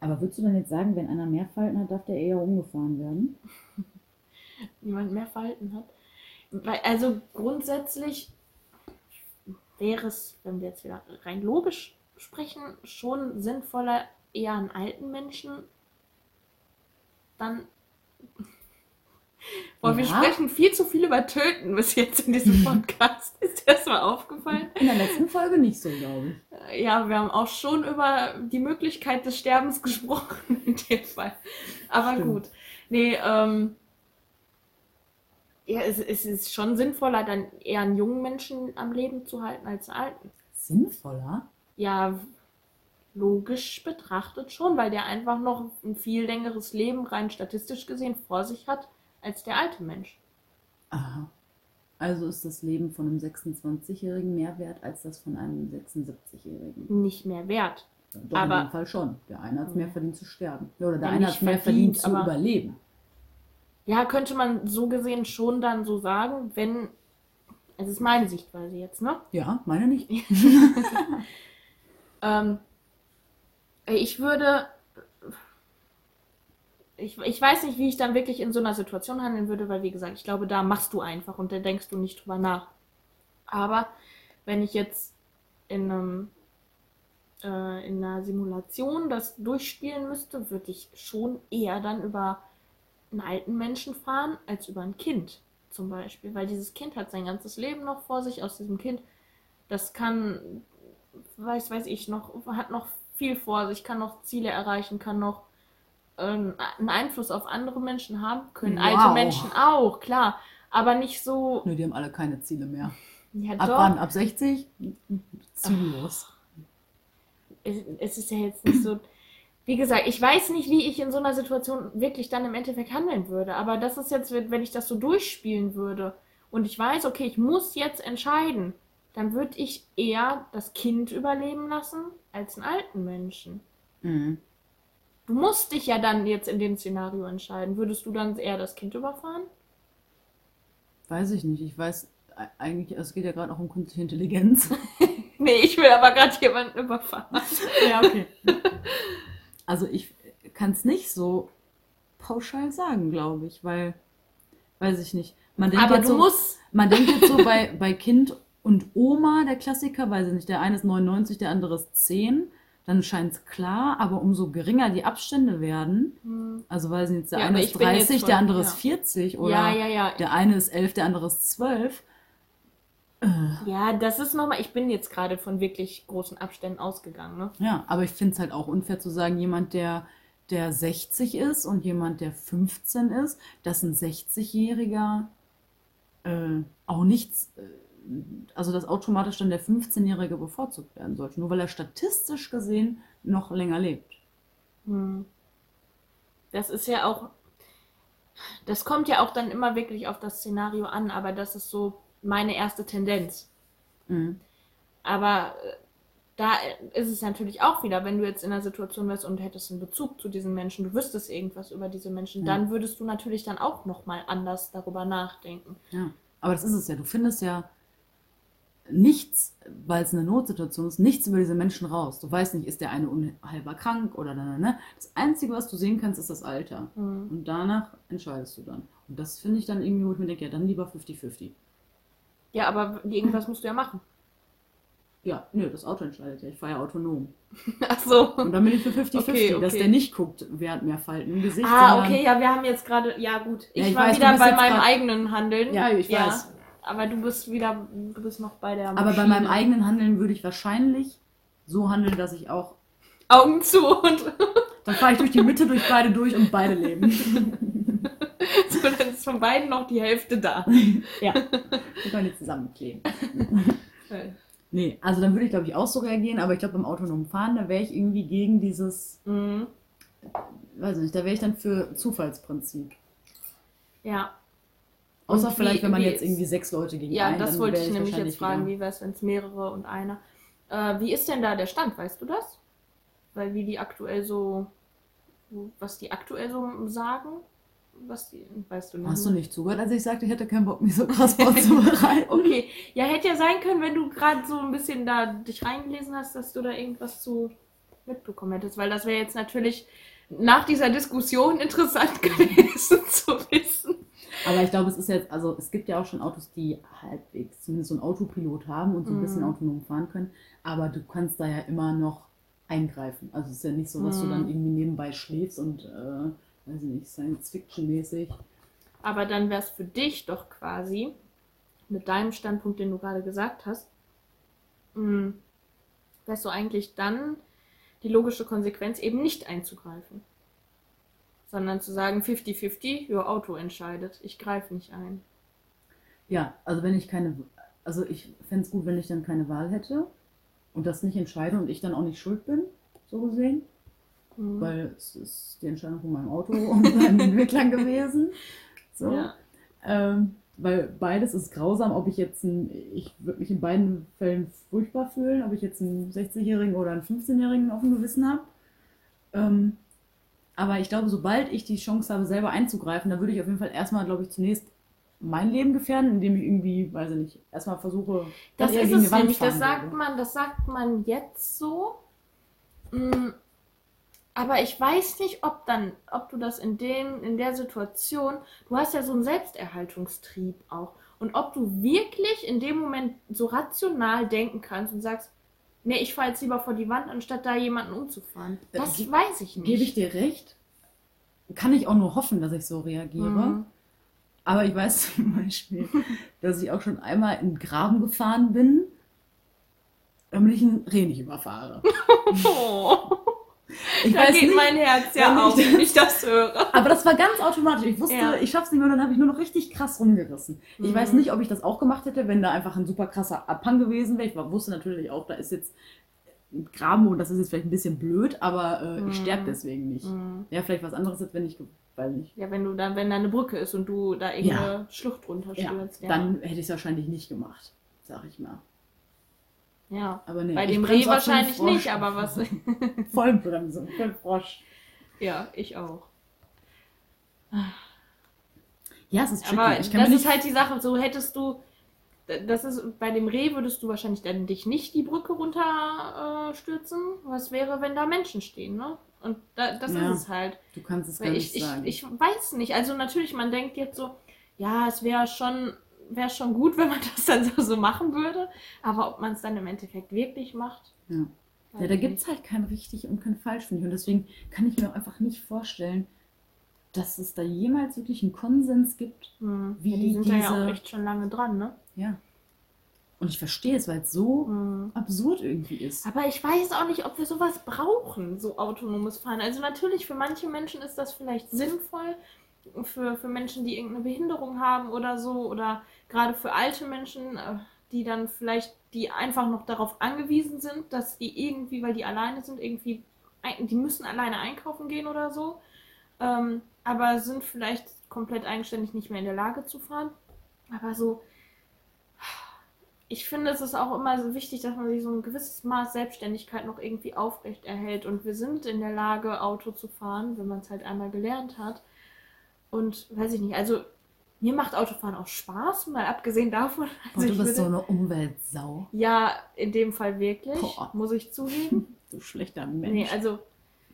Aber würdest du dann jetzt sagen, wenn einer mehr Falten hat, darf der eher umgefahren werden? Niemand mehr Verhalten hat. Also grundsätzlich wäre es, wenn wir jetzt wieder rein logisch sprechen, schon sinnvoller, eher einen alten Menschen dann. Boah, wir Ja. sprechen viel zu viel über Töten bis jetzt in diesem Podcast. Ist dir das mal aufgefallen? In der letzten Folge nicht so, glaube ich. Ja, wir haben auch schon über die Möglichkeit des Sterbens gesprochen in dem Fall. Aber Stimmt. gut. Nee, ähm. Ja, es, es ist schon sinnvoller, dann eher einen jungen Menschen am Leben zu halten als einen alten. Sinnvoller? Ja, logisch betrachtet schon, weil der einfach noch ein viel längeres Leben rein statistisch gesehen vor sich hat als der alte Mensch. Aha. Also ist das Leben von einem 26-Jährigen mehr wert als das von einem 76-Jährigen? Nicht mehr wert. Doch, Aber- in dem Fall schon. Der eine hat es mehr verdient zu sterben. Ja, Oder der Ja, eine hat mehr verdient, zu überleben. Ja, könnte man so gesehen schon dann so sagen, wenn. Es ist meine Sichtweise jetzt, ne? Ja, meine nicht. Ähm, ich würde. Ich, ich weiß nicht, wie ich dann wirklich in so einer Situation handeln würde, weil, wie gesagt, ich glaube, da machst du einfach und da denkst du nicht drüber nach. Aber wenn ich jetzt in, einem, äh, in einer Simulation das durchspielen müsste, würde ich schon eher dann über einen alten Menschen fahren als über ein Kind zum Beispiel. Weil dieses Kind hat sein ganzes Leben noch vor sich. Aus diesem Kind, das kann weiß, weiß ich noch, hat noch viel vor sich, kann noch Ziele erreichen, kann noch ähm, einen Einfluss auf andere Menschen haben, können Wow. alte Menschen auch, klar, aber nicht so, Nö, die haben alle keine Ziele mehr. ja Ab doch, wann? Ab 60? Ziellos. es, es ist ja jetzt nicht so, wie gesagt, ich weiß nicht, wie ich in so einer Situation wirklich dann im Endeffekt handeln würde. Aber das ist jetzt, wenn ich das so durchspielen würde und ich weiß, okay, ich muss jetzt entscheiden, dann würde ich eher das Kind überleben lassen als einen alten Menschen. Mhm. Du musst dich ja dann jetzt in dem Szenario entscheiden. Würdest du dann eher das Kind überfahren? Weiß ich nicht. Ich weiß eigentlich, es geht ja gerade auch um künstliche Intelligenz. Nee, ich will aber gerade jemanden überfahren. ja, okay. Also ich kann es nicht so pauschal sagen, glaube ich, weil, weiß ich nicht. Man denkt Aber jetzt du so, musst. Man denkt jetzt so bei, bei Kind und Oma, der Klassiker, weiß ich nicht, der eine ist 99, der andere ist 10, dann scheint es klar, aber umso geringer die Abstände werden, also weiß ich nicht, der Ja, eine ist ich bin jetzt 30, schon- der andere ja. ist 40 oder Ja, ja, ja. der eine ist 11, der andere ist 12. Ja, das ist nochmal. Ich bin jetzt gerade von wirklich großen Abständen ausgegangen, ne? Ja, aber ich finde es halt auch unfair zu sagen, jemand, der, der 60 ist und jemand, der 15 ist, dass ein 60-Jähriger äh, auch nichts, äh, also dass automatisch dann der 15-Jährige bevorzugt werden sollte, nur weil er statistisch gesehen noch länger lebt. Hm. Das ist ja auch. Das kommt ja auch dann immer wirklich auf das Szenario an, aber das ist so meine erste Tendenz. Mhm. Aber äh, da ist es natürlich auch wieder, wenn du jetzt in einer Situation wärst und hättest einen Bezug zu diesen Menschen, du wüsstest irgendwas über diese Menschen, Ja. dann würdest du natürlich dann auch nochmal anders darüber nachdenken. Ja, aber das ist es ja. Du findest ja nichts, weil es eine Notsituation ist, nichts über diese Menschen raus. Du weißt nicht, ist der eine unheilbar krank oder ne, ne. Das Einzige, was du sehen kannst, ist das Alter. Mhm. Und danach entscheidest du dann. Und das finde ich dann irgendwie, wo ich mir denke, ja, dann lieber 50-50. Ja, aber irgendwas musst du ja machen. Ja, nö, das Auto entscheidet ja. Ich fahre ja autonom. Ach so. Und dann bin ich für 50-50, Okay, dass okay. der nicht guckt, wer hat mehr Falten im Gesicht. Ah, okay, ja, wir haben jetzt gerade, ja gut, ich, Ja, ich war weiß, wieder bei meinem grad- eigenen Handeln. Ja, ich weiß. Aber du bist wieder, du bist noch bei der Aber bei Maschine. meinem eigenen Handeln würde ich wahrscheinlich so handeln, dass ich auch. Augen zu und Dann fahre ich durch die Mitte, durch beide durch und beide leben. so, dann ist von beiden noch die Hälfte da. ja. Wir können die zusammenkleben. Nee, also dann würde ich glaube ich auch so reagieren, aber ich glaube beim autonomen Fahren, da wäre ich irgendwie gegen dieses, Mhm. weiß nicht, da wäre ich dann für Zufallsprinzip. Ja. Außer Und vielleicht, wie- wenn man jetzt ist- irgendwie sechs Leute gegen Ja, einen, das wollte ich nämlich jetzt fragen, wieder- wie wäre es, wenn es mehrere und einer. Äh, wie ist denn da der Stand, weißt du das? Weil wie die aktuell so, was die aktuell so sagen, was die, weißt du nicht. Hast du nicht zugehört, als ich sagte, ich hätte keinen Bock, mich so krass vorzubereiten? Okay, ja, hätte ja sein können, wenn du gerade so ein bisschen da dich reingelesen hast, dass du da irgendwas zu mitbekommen hättest, weil das wäre jetzt natürlich nach dieser Diskussion interessant gewesen zu wissen. Aber ich glaube, es ist jetzt, also es gibt ja auch schon Autos, die halbwegs zumindest so einen Autopilot haben und so ein bisschen Mhm. autonom fahren können. Aber du kannst da ja immer noch eingreifen. Also es ist ja nicht so, dass du Mhm. dann irgendwie nebenbei schläfst und, äh, weiß ich nicht, Science-Fiction-mäßig. Aber dann wäre es für dich doch quasi, mit deinem Standpunkt, den du gerade gesagt hast, wäre es so eigentlich dann die logische Konsequenz, eben nicht einzugreifen. Sondern zu sagen, 50-50, your Auto entscheidet. Ich greife nicht ein. Ja, also wenn ich keine, also ich fände es gut, wenn ich dann keine Wahl hätte und das nicht entscheide und ich dann auch nicht schuld bin, so gesehen. Mhm. Weil es ist die Entscheidung von meinem Auto und seinen Entwicklern gewesen. So. Ja. Ähm, weil beides ist grausam, ob ich jetzt ein, ich würde mich in beiden Fällen furchtbar fühlen, ob ich jetzt einen 60-Jährigen oder einen 15-Jährigen auf dem Gewissen habe. Ähm, aber ich glaube, sobald ich die Chance habe, selber einzugreifen, da würde ich auf jeden Fall erstmal, glaube ich, zunächst mein Leben gefährden, indem ich irgendwie, weiß ich nicht, erstmal versuche, Das dann ist es nämlich, das sagt würde. man, das sagt man jetzt so. Mm, Aber ich weiß nicht, ob dann, ob du das in dem, in der Situation, du hast ja so einen Selbsterhaltungstrieb auch. Und ob du wirklich in dem Moment so rational denken kannst und sagst, nee, ich fahre jetzt lieber vor die Wand, anstatt da jemanden umzufahren. Äh, Das ge- weiß ich nicht. Gebe ich dir recht? Kann ich auch nur hoffen, dass ich so reagiere. Mhm. Aber ich weiß zum Beispiel, dass ich auch schon einmal in den Graben gefahren bin, damit ich einen Reh nicht überfahre. Oh, Ich da weiß geht nicht, mein Herz ja auf, wenn ich das höre. aber das war ganz automatisch. Ich wusste, Ja. ich schaff's nicht mehr, und dann habe ich nur noch richtig krass rumgerissen. Ich Mhm. weiß nicht, ob ich das auch gemacht hätte, wenn da einfach ein super krasser Abhang gewesen wäre. Ich wusste natürlich auch, da ist jetzt Graben und das ist jetzt vielleicht ein bisschen blöd, aber äh, Mhm. ich sterbe deswegen nicht. Mhm. Ja, vielleicht was anderes, als wenn ich, weiß nicht. Ja, wenn du dann, wenn da eine Brücke ist und du da irgendeine Schlucht Ja, runterstürzt. Ja, dann hätte ich es wahrscheinlich nicht gemacht, sag ich mal. Ja. Aber nee, Bei ich dem Reh wahrscheinlich nicht, aber was. Vollbremsung für den Frosch. ja, ich auch. Ja, es ist tricky. Aber ich kann das ist nicht halt die Sache, so hättest du, das ist, bei dem Reh würdest du wahrscheinlich dann dich nicht die Brücke runterstürzen. Äh, stürzen. Was wäre, wenn da Menschen stehen, ne? Und da, das Ja. ist es halt. Du kannst es gar Weil nicht ich, ich, sagen. ich weiß nicht. Also natürlich, man denkt jetzt so, ja, es wäre schon, wäre schon gut, wenn man das dann so, so machen würde. Aber ob man es dann im Endeffekt wirklich macht. Ja. ja, da gibt es halt kein richtig und kein falsch, finde ich. Und deswegen kann ich mir auch einfach nicht vorstellen, dass es da jemals wirklich einen Konsens gibt. Hm. wie ja, die sind da ja diese- auch echt schon lange dran, ne? Ja. Und ich verstehe es, weil es so Hm. absurd irgendwie ist. Aber ich weiß auch nicht, ob wir sowas brauchen, so autonomes Fahren. Also natürlich, für manche Menschen ist das vielleicht sinnvoll. Für, für Menschen, die irgendeine Behinderung haben oder so. Oder gerade für alte Menschen, äh, die dann vielleicht, die einfach noch darauf angewiesen sind, dass die irgendwie, weil die alleine sind, irgendwie, die müssen alleine einkaufen gehen oder so. Ähm, aber sind vielleicht komplett eigenständig nicht mehr in der Lage zu fahren. Aber so, ich finde, es ist auch immer so wichtig, dass man sich so ein gewisses Maß Selbstständigkeit noch irgendwie aufrecht erhält. Und wir sind in der Lage, Auto zu fahren, wenn man es halt einmal gelernt hat. Und weiß ich nicht, also mir macht Autofahren auch Spaß, mal abgesehen davon. Und Also du ich bist so würde, eine Umweltsau. ja, in dem Fall wirklich, Boah. muss ich zugeben. Du schlechter Mensch. Nee, also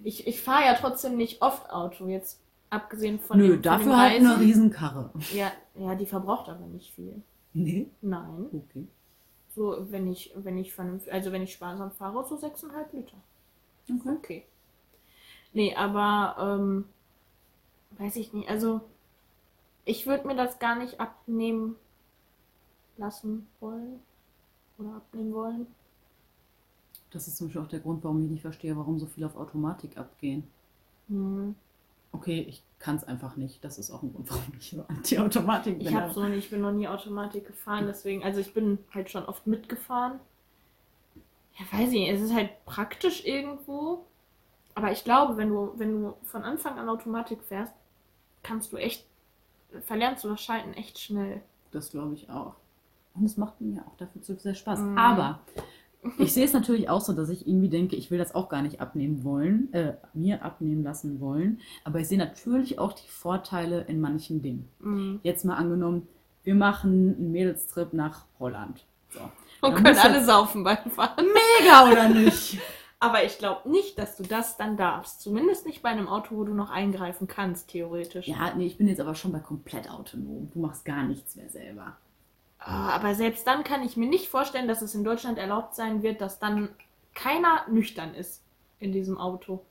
ich, ich fahre ja trotzdem nicht oft Auto, jetzt abgesehen von Nö, dem, von dafür dem halt eine. Riesenkarre. Ja, ja, die verbraucht aber nicht viel. Nee. Nein. Okay. So, wenn ich, wenn ich vernünftig, also wenn ich sparsam fahre, so 6,5 Liter. okay. Okay. Nee, aber, ähm, weiß ich nicht, also ich würde mir das gar nicht abnehmen lassen wollen. Oder abnehmen wollen. Das ist zum Beispiel auch der Grund, warum ich nicht verstehe, warum so viel auf Automatik abgehen. Hm. Okay, ich kann es einfach nicht. Das ist auch ein Grund, warum ich Anti-Automatik bin. Ich habe so nicht, ich bin noch nie Automatik gefahren, deswegen, also ich bin halt schon oft mitgefahren. Ja, weiß ich nicht, es ist halt praktisch irgendwo. Aber ich glaube, wenn du, wenn du von Anfang an Automatik fährst, kannst du echt, verlernst du das Schalten echt schnell. Das glaube ich auch. Und es macht mir auch dafür zu sehr Spaß. Mhm. Aber ich sehe es natürlich auch so, dass ich irgendwie denke, ich will das auch gar nicht abnehmen wollen, äh, mir abnehmen lassen wollen. Aber ich sehe natürlich auch die Vorteile in manchen Dingen. Mhm. Jetzt mal angenommen, wir machen einen Mädelstrip nach Holland. So. Und Dann können alle saufen beim Fahren. Mega oder nicht? Aber ich glaube nicht, dass du das dann darfst. Zumindest nicht bei einem Auto, wo du noch eingreifen kannst, theoretisch. Ja, nee, ich bin jetzt aber schon bei komplett autonom. Du machst gar nichts mehr selber. Ah, Aber selbst dann kann ich mir nicht vorstellen, dass es in Deutschland erlaubt sein wird, dass dann keiner nüchtern ist in diesem Auto.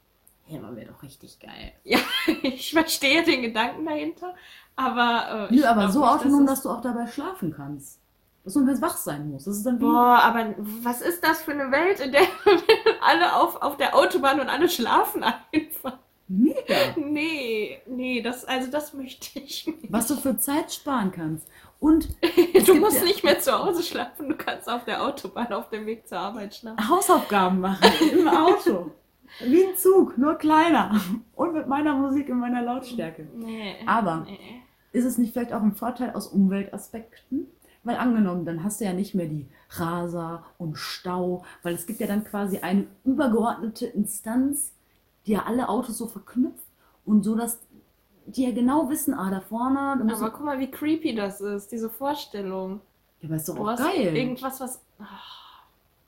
Ja, aber wäre doch richtig geil. Ja, ich verstehe den Gedanken dahinter, aber. Äh, Nö, aber so nicht, autonom, dass dass du auch dabei schlafen kannst. Dass du jetzt wach sein musst. Das ist dann wie. Boah, aber was ist das für eine Welt, in der alle auf, auf der Autobahn und alle schlafen einfach? Mega. Nee, nee, das, also das möchte ich nicht. Was du für Zeit sparen kannst. Und Du musst ja nicht mehr zu Hause schlafen, du kannst auf der Autobahn auf dem Weg zur Arbeit schlafen. Hausaufgaben machen im Auto. Wie ein Zug, nur kleiner. Und mit meiner Musik in meiner Lautstärke. Nee. Aber- Nee. Ist es nicht vielleicht auch ein Vorteil aus Umweltaspekten? Weil angenommen, dann hast du ja nicht mehr die Raser und Stau, weil es gibt ja dann quasi eine übergeordnete Instanz, die ja alle Autos so verknüpft und so, dass die ja genau wissen, ah, da vorne, da Aber guck mal, wie creepy das ist, diese Vorstellung. ja, aber ist doch Du auch geil. irgendwas, was. Ach,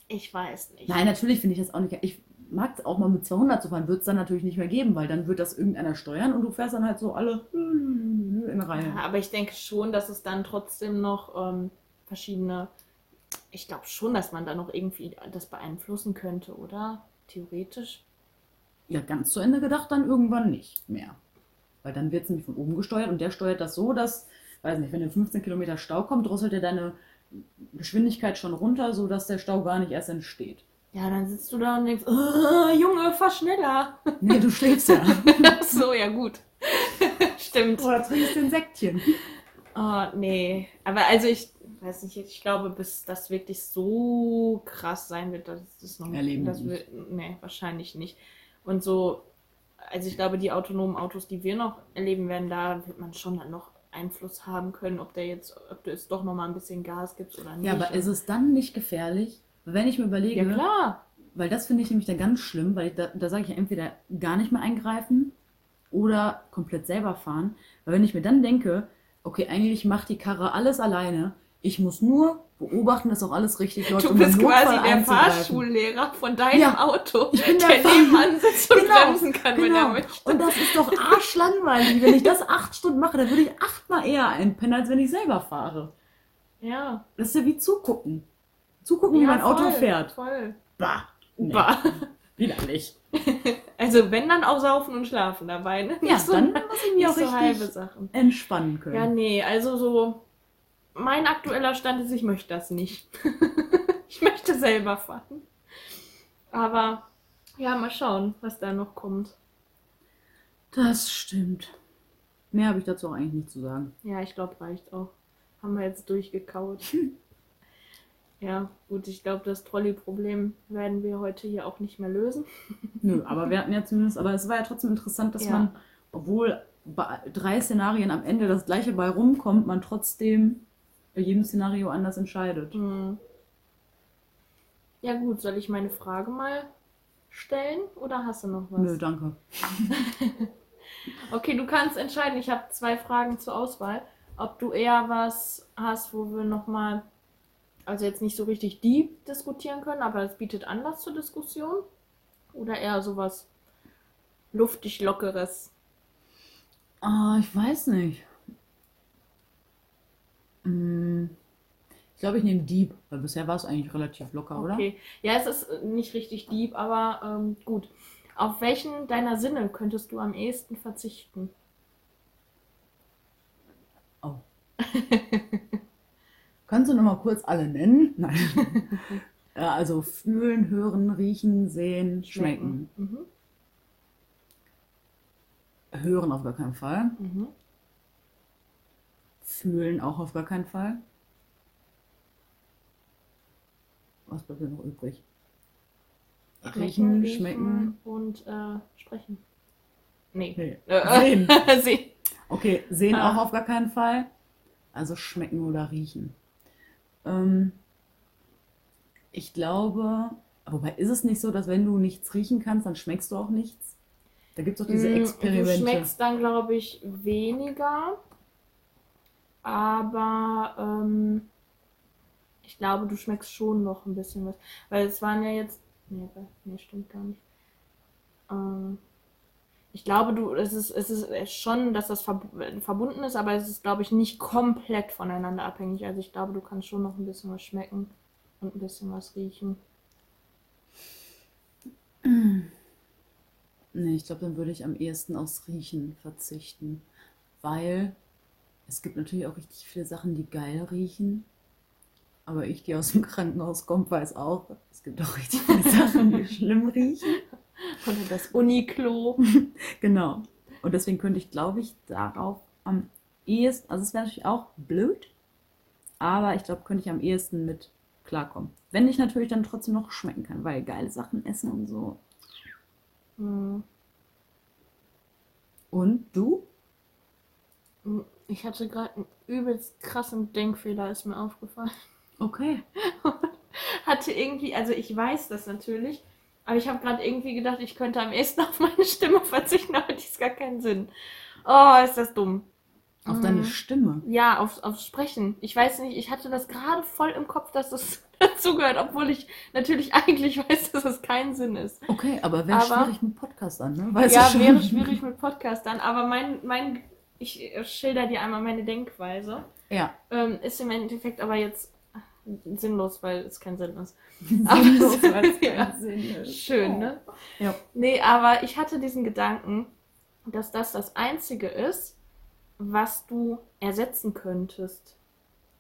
ich weiß nicht. Nein, natürlich finde ich das auch nicht geil. Ich mag es auch mal mit 200 zu fahren, wird es dann natürlich nicht mehr geben, weil dann wird das irgendeiner steuern und du fährst dann halt so alle in Reihe. Ja, aber ich denke schon, dass es dann trotzdem noch ähm, verschiedene. Ich glaube schon, dass man da noch irgendwie das beeinflussen könnte, oder? Theoretisch. Ja, ganz zu Ende gedacht dann irgendwann nicht mehr. Weil dann wird es nämlich von oben gesteuert und der steuert das so, dass, weiß nicht, wenn in 15 Kilometer Stau kommt, drosselt er deine Geschwindigkeit schon runter, sodass der Stau gar nicht erst entsteht. Ja, dann sitzt du da und denkst, "Ah, Junge, fahr schneller. Nee, du schläfst ja. Ach so, ja gut. Stimmt. Oder trinkst den Säckchen. Oh, nee. Aber also ich, weiß nicht, ich glaube, bis das wirklich so krass sein wird, dass es noch Erleben das wir wird, nee, wahrscheinlich nicht. Und so, also ich glaube, die autonomen Autos, die wir noch erleben werden, da wird man schon dann noch Einfluss haben können, ob der jetzt, ob du es doch noch mal ein bisschen Gas gibst oder nicht. Ja, aber ist es dann nicht gefährlich? Wenn ich mir überlege, ja klar. weil das finde ich nämlich dann ganz schlimm, weil ich da, da sage ich ja entweder gar nicht mehr eingreifen oder komplett selber fahren. Weil wenn ich mir dann denke, okay, eigentlich macht die Karre alles alleine, ich muss nur beobachten, dass auch alles richtig läuft. Du um bist Notfall quasi der. Fahrschullehrer von deinem Ja, Auto, ich bin der der nebenan sitzt und Genau, bremsen kann, wenn er Genau. möchte. Und das ist doch arschlangweilig. Wenn ich das acht Stunden mache, dann würde ich achtmal eher einpennen, als wenn ich selber fahre. Ja. Das ist ja wie zugucken. Zugucken, wie ja, mein Auto voll, fährt. Voll. Bah. Nee, Bah. Widerlich. Also wenn dann auch saufen und schlafen dabei, ne? Ja, so, dann muss ich mich nicht auch so halbe richtig Sachen. entspannen können. Ja, nee, also so mein aktueller Stand ist, ich möchte das nicht. ich möchte selber fahren. Aber ja, mal schauen, was da noch kommt. Das stimmt. Mehr habe ich dazu auch eigentlich nicht zu sagen. Ja, ich glaube, reicht auch. Haben wir jetzt durchgekaut. Ja, gut, ich glaube, das Trolley-Problem werden wir heute hier auch nicht mehr lösen. Nö, aber wir hatten ja zumindest, aber es war ja trotzdem interessant, dass Ja. man, obwohl bei drei Szenarien am Ende das gleiche bei rumkommt, man trotzdem bei jedem Szenario anders entscheidet. Hm. Ja, gut, soll ich meine Frage mal stellen oder hast du noch was? Nö, danke. Okay, du kannst entscheiden. Ich habe zwei Fragen zur Auswahl. Ob du eher was hast, wo wir nochmal, also jetzt nicht so richtig deep diskutieren können, aber es bietet Anlass zur Diskussion. Oder eher sowas luftig lockeres. Ah, ich weiß nicht. Hm, Ich glaube, ich nehme Dieb, weil bisher war es eigentlich relativ locker, oder? Okay. Ja, es ist äh, nicht richtig deep, aber ähm, gut. Auf welchen deiner Sinne könntest du am ehesten verzichten? Oh. Kannst du noch mal kurz alle nennen? Nein. also fühlen, hören, riechen, sehen, schmecken. Mhm. Hören auf gar keinen Fall. Mhm. Fühlen auch auf gar keinen Fall. Was bleibt denn noch übrig? Riechen, schmecken. und äh, sprechen. Nee. Nee. Äh, Sehen. Sehen. Okay, sehen Ah. auch auf gar keinen Fall. Also schmecken oder riechen. Ähm, ich glaube, wobei ist es nicht so, dass wenn du nichts riechen kannst, dann schmeckst du auch nichts? Da gibt es doch diese Mm, Experimente. Du schmeckst dann, glaube ich, weniger. Aber ähm, ich glaube, du schmeckst schon noch ein bisschen was. Weil es waren ja jetzt. Nee, nee stimmt gar nicht. Ähm, ich glaube, du, es ist, es ist schon, dass das verb verbunden ist, aber es ist, glaube ich, nicht komplett voneinander abhängig. Also ich glaube, du kannst schon noch ein bisschen was schmecken und ein bisschen was riechen. Nee, ich glaube, dann würde ich am ehesten aufs Riechen verzichten. Weil es gibt natürlich auch richtig viele Sachen, die geil riechen. Aber ich, die aus dem Krankenhaus komme, weiß auch, es gibt auch richtig viele Sachen, die schlimm riechen. Oder das Uniklo. Genau. Und deswegen könnte ich, glaube ich, darauf am ehesten, also es wäre natürlich auch blöd, aber ich glaube, könnte ich am ehesten mit klarkommen. Wenn ich natürlich dann trotzdem noch schmecken kann, weil geile Sachen essen und so. Hm. Und du? Ich hatte gerade einen übelst krassen Denkfehler, ist mir aufgefallen. Okay. Hatte irgendwie, also ich weiß das natürlich, aber ich habe gerade irgendwie gedacht, ich könnte am ehesten auf meine Stimme verzichten, aber die ist gar keinen Sinn. Oh, ist das dumm. Auf Mhm. deine Stimme. Ja, aufs, aufs Sprechen. Ich weiß nicht, ich hatte das gerade voll im Kopf, dass das dazugehört, obwohl ich natürlich eigentlich weiß, dass es keinen Sinn ist. Okay, aber wäre schwierig mit Podcast an, ne? Weißt ja, wäre schwierig mit Podcast dann, aber mein, mein, ich schilder dir einmal meine Denkweise. Ja. Ähm, ist im Endeffekt aber jetzt sinnlos, weil es kein Sinn ist. Sinnlos, weil es keinen Ja. Sinn ist. Schön, ne? Ja. Nee, aber ich hatte diesen Gedanken, dass das das Einzige ist, was du ersetzen könntest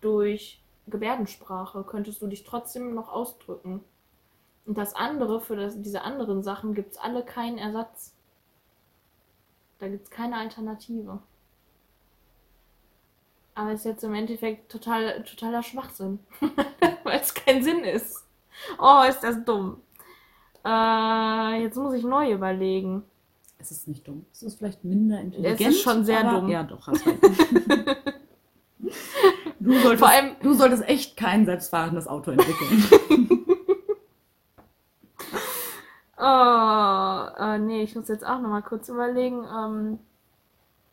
durch Gebärdensprache. Könntest du dich trotzdem noch ausdrücken. Und das andere, für das, diese anderen Sachen gibt es alle keinen Ersatz. Da gibt es keine Alternative. Aber ist jetzt im Endeffekt total, totaler Schwachsinn. Weil es kein Sinn ist. Oh, ist das dumm. Äh, jetzt muss ich neu überlegen. Es ist nicht dumm. Es ist vielleicht minder intelligent. Es ist schon sehr aber- dumm. Ja, doch, hast recht. du, solltest, Vor allem- du solltest echt kein selbstfahrendes Auto entwickeln. Oh, äh, nee, ich muss jetzt auch nochmal kurz überlegen. Ähm,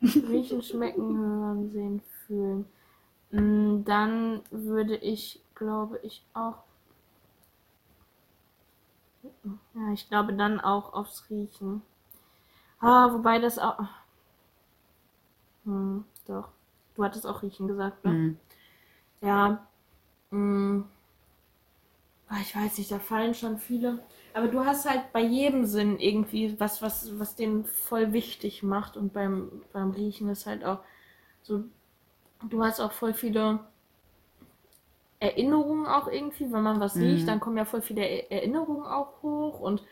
riechen, schmecken, hören, sehen, fühlen. Mm, Dann würde ich, glaube ich, auch. Ja, ich glaube dann auch aufs Riechen. Ah, wobei das auch. Hm, doch. Du hattest auch Riechen gesagt, ne? Hm. Ja. Ah, ich weiß nicht, da fallen schon viele. Aber du hast halt bei jedem Sinn irgendwie was, was, was den voll wichtig macht. Und beim, beim Riechen ist halt auch so, du hast auch voll viele Erinnerungen auch irgendwie, wenn man was Mhm. riecht, dann kommen ja voll viele Er- Erinnerungen auch hoch und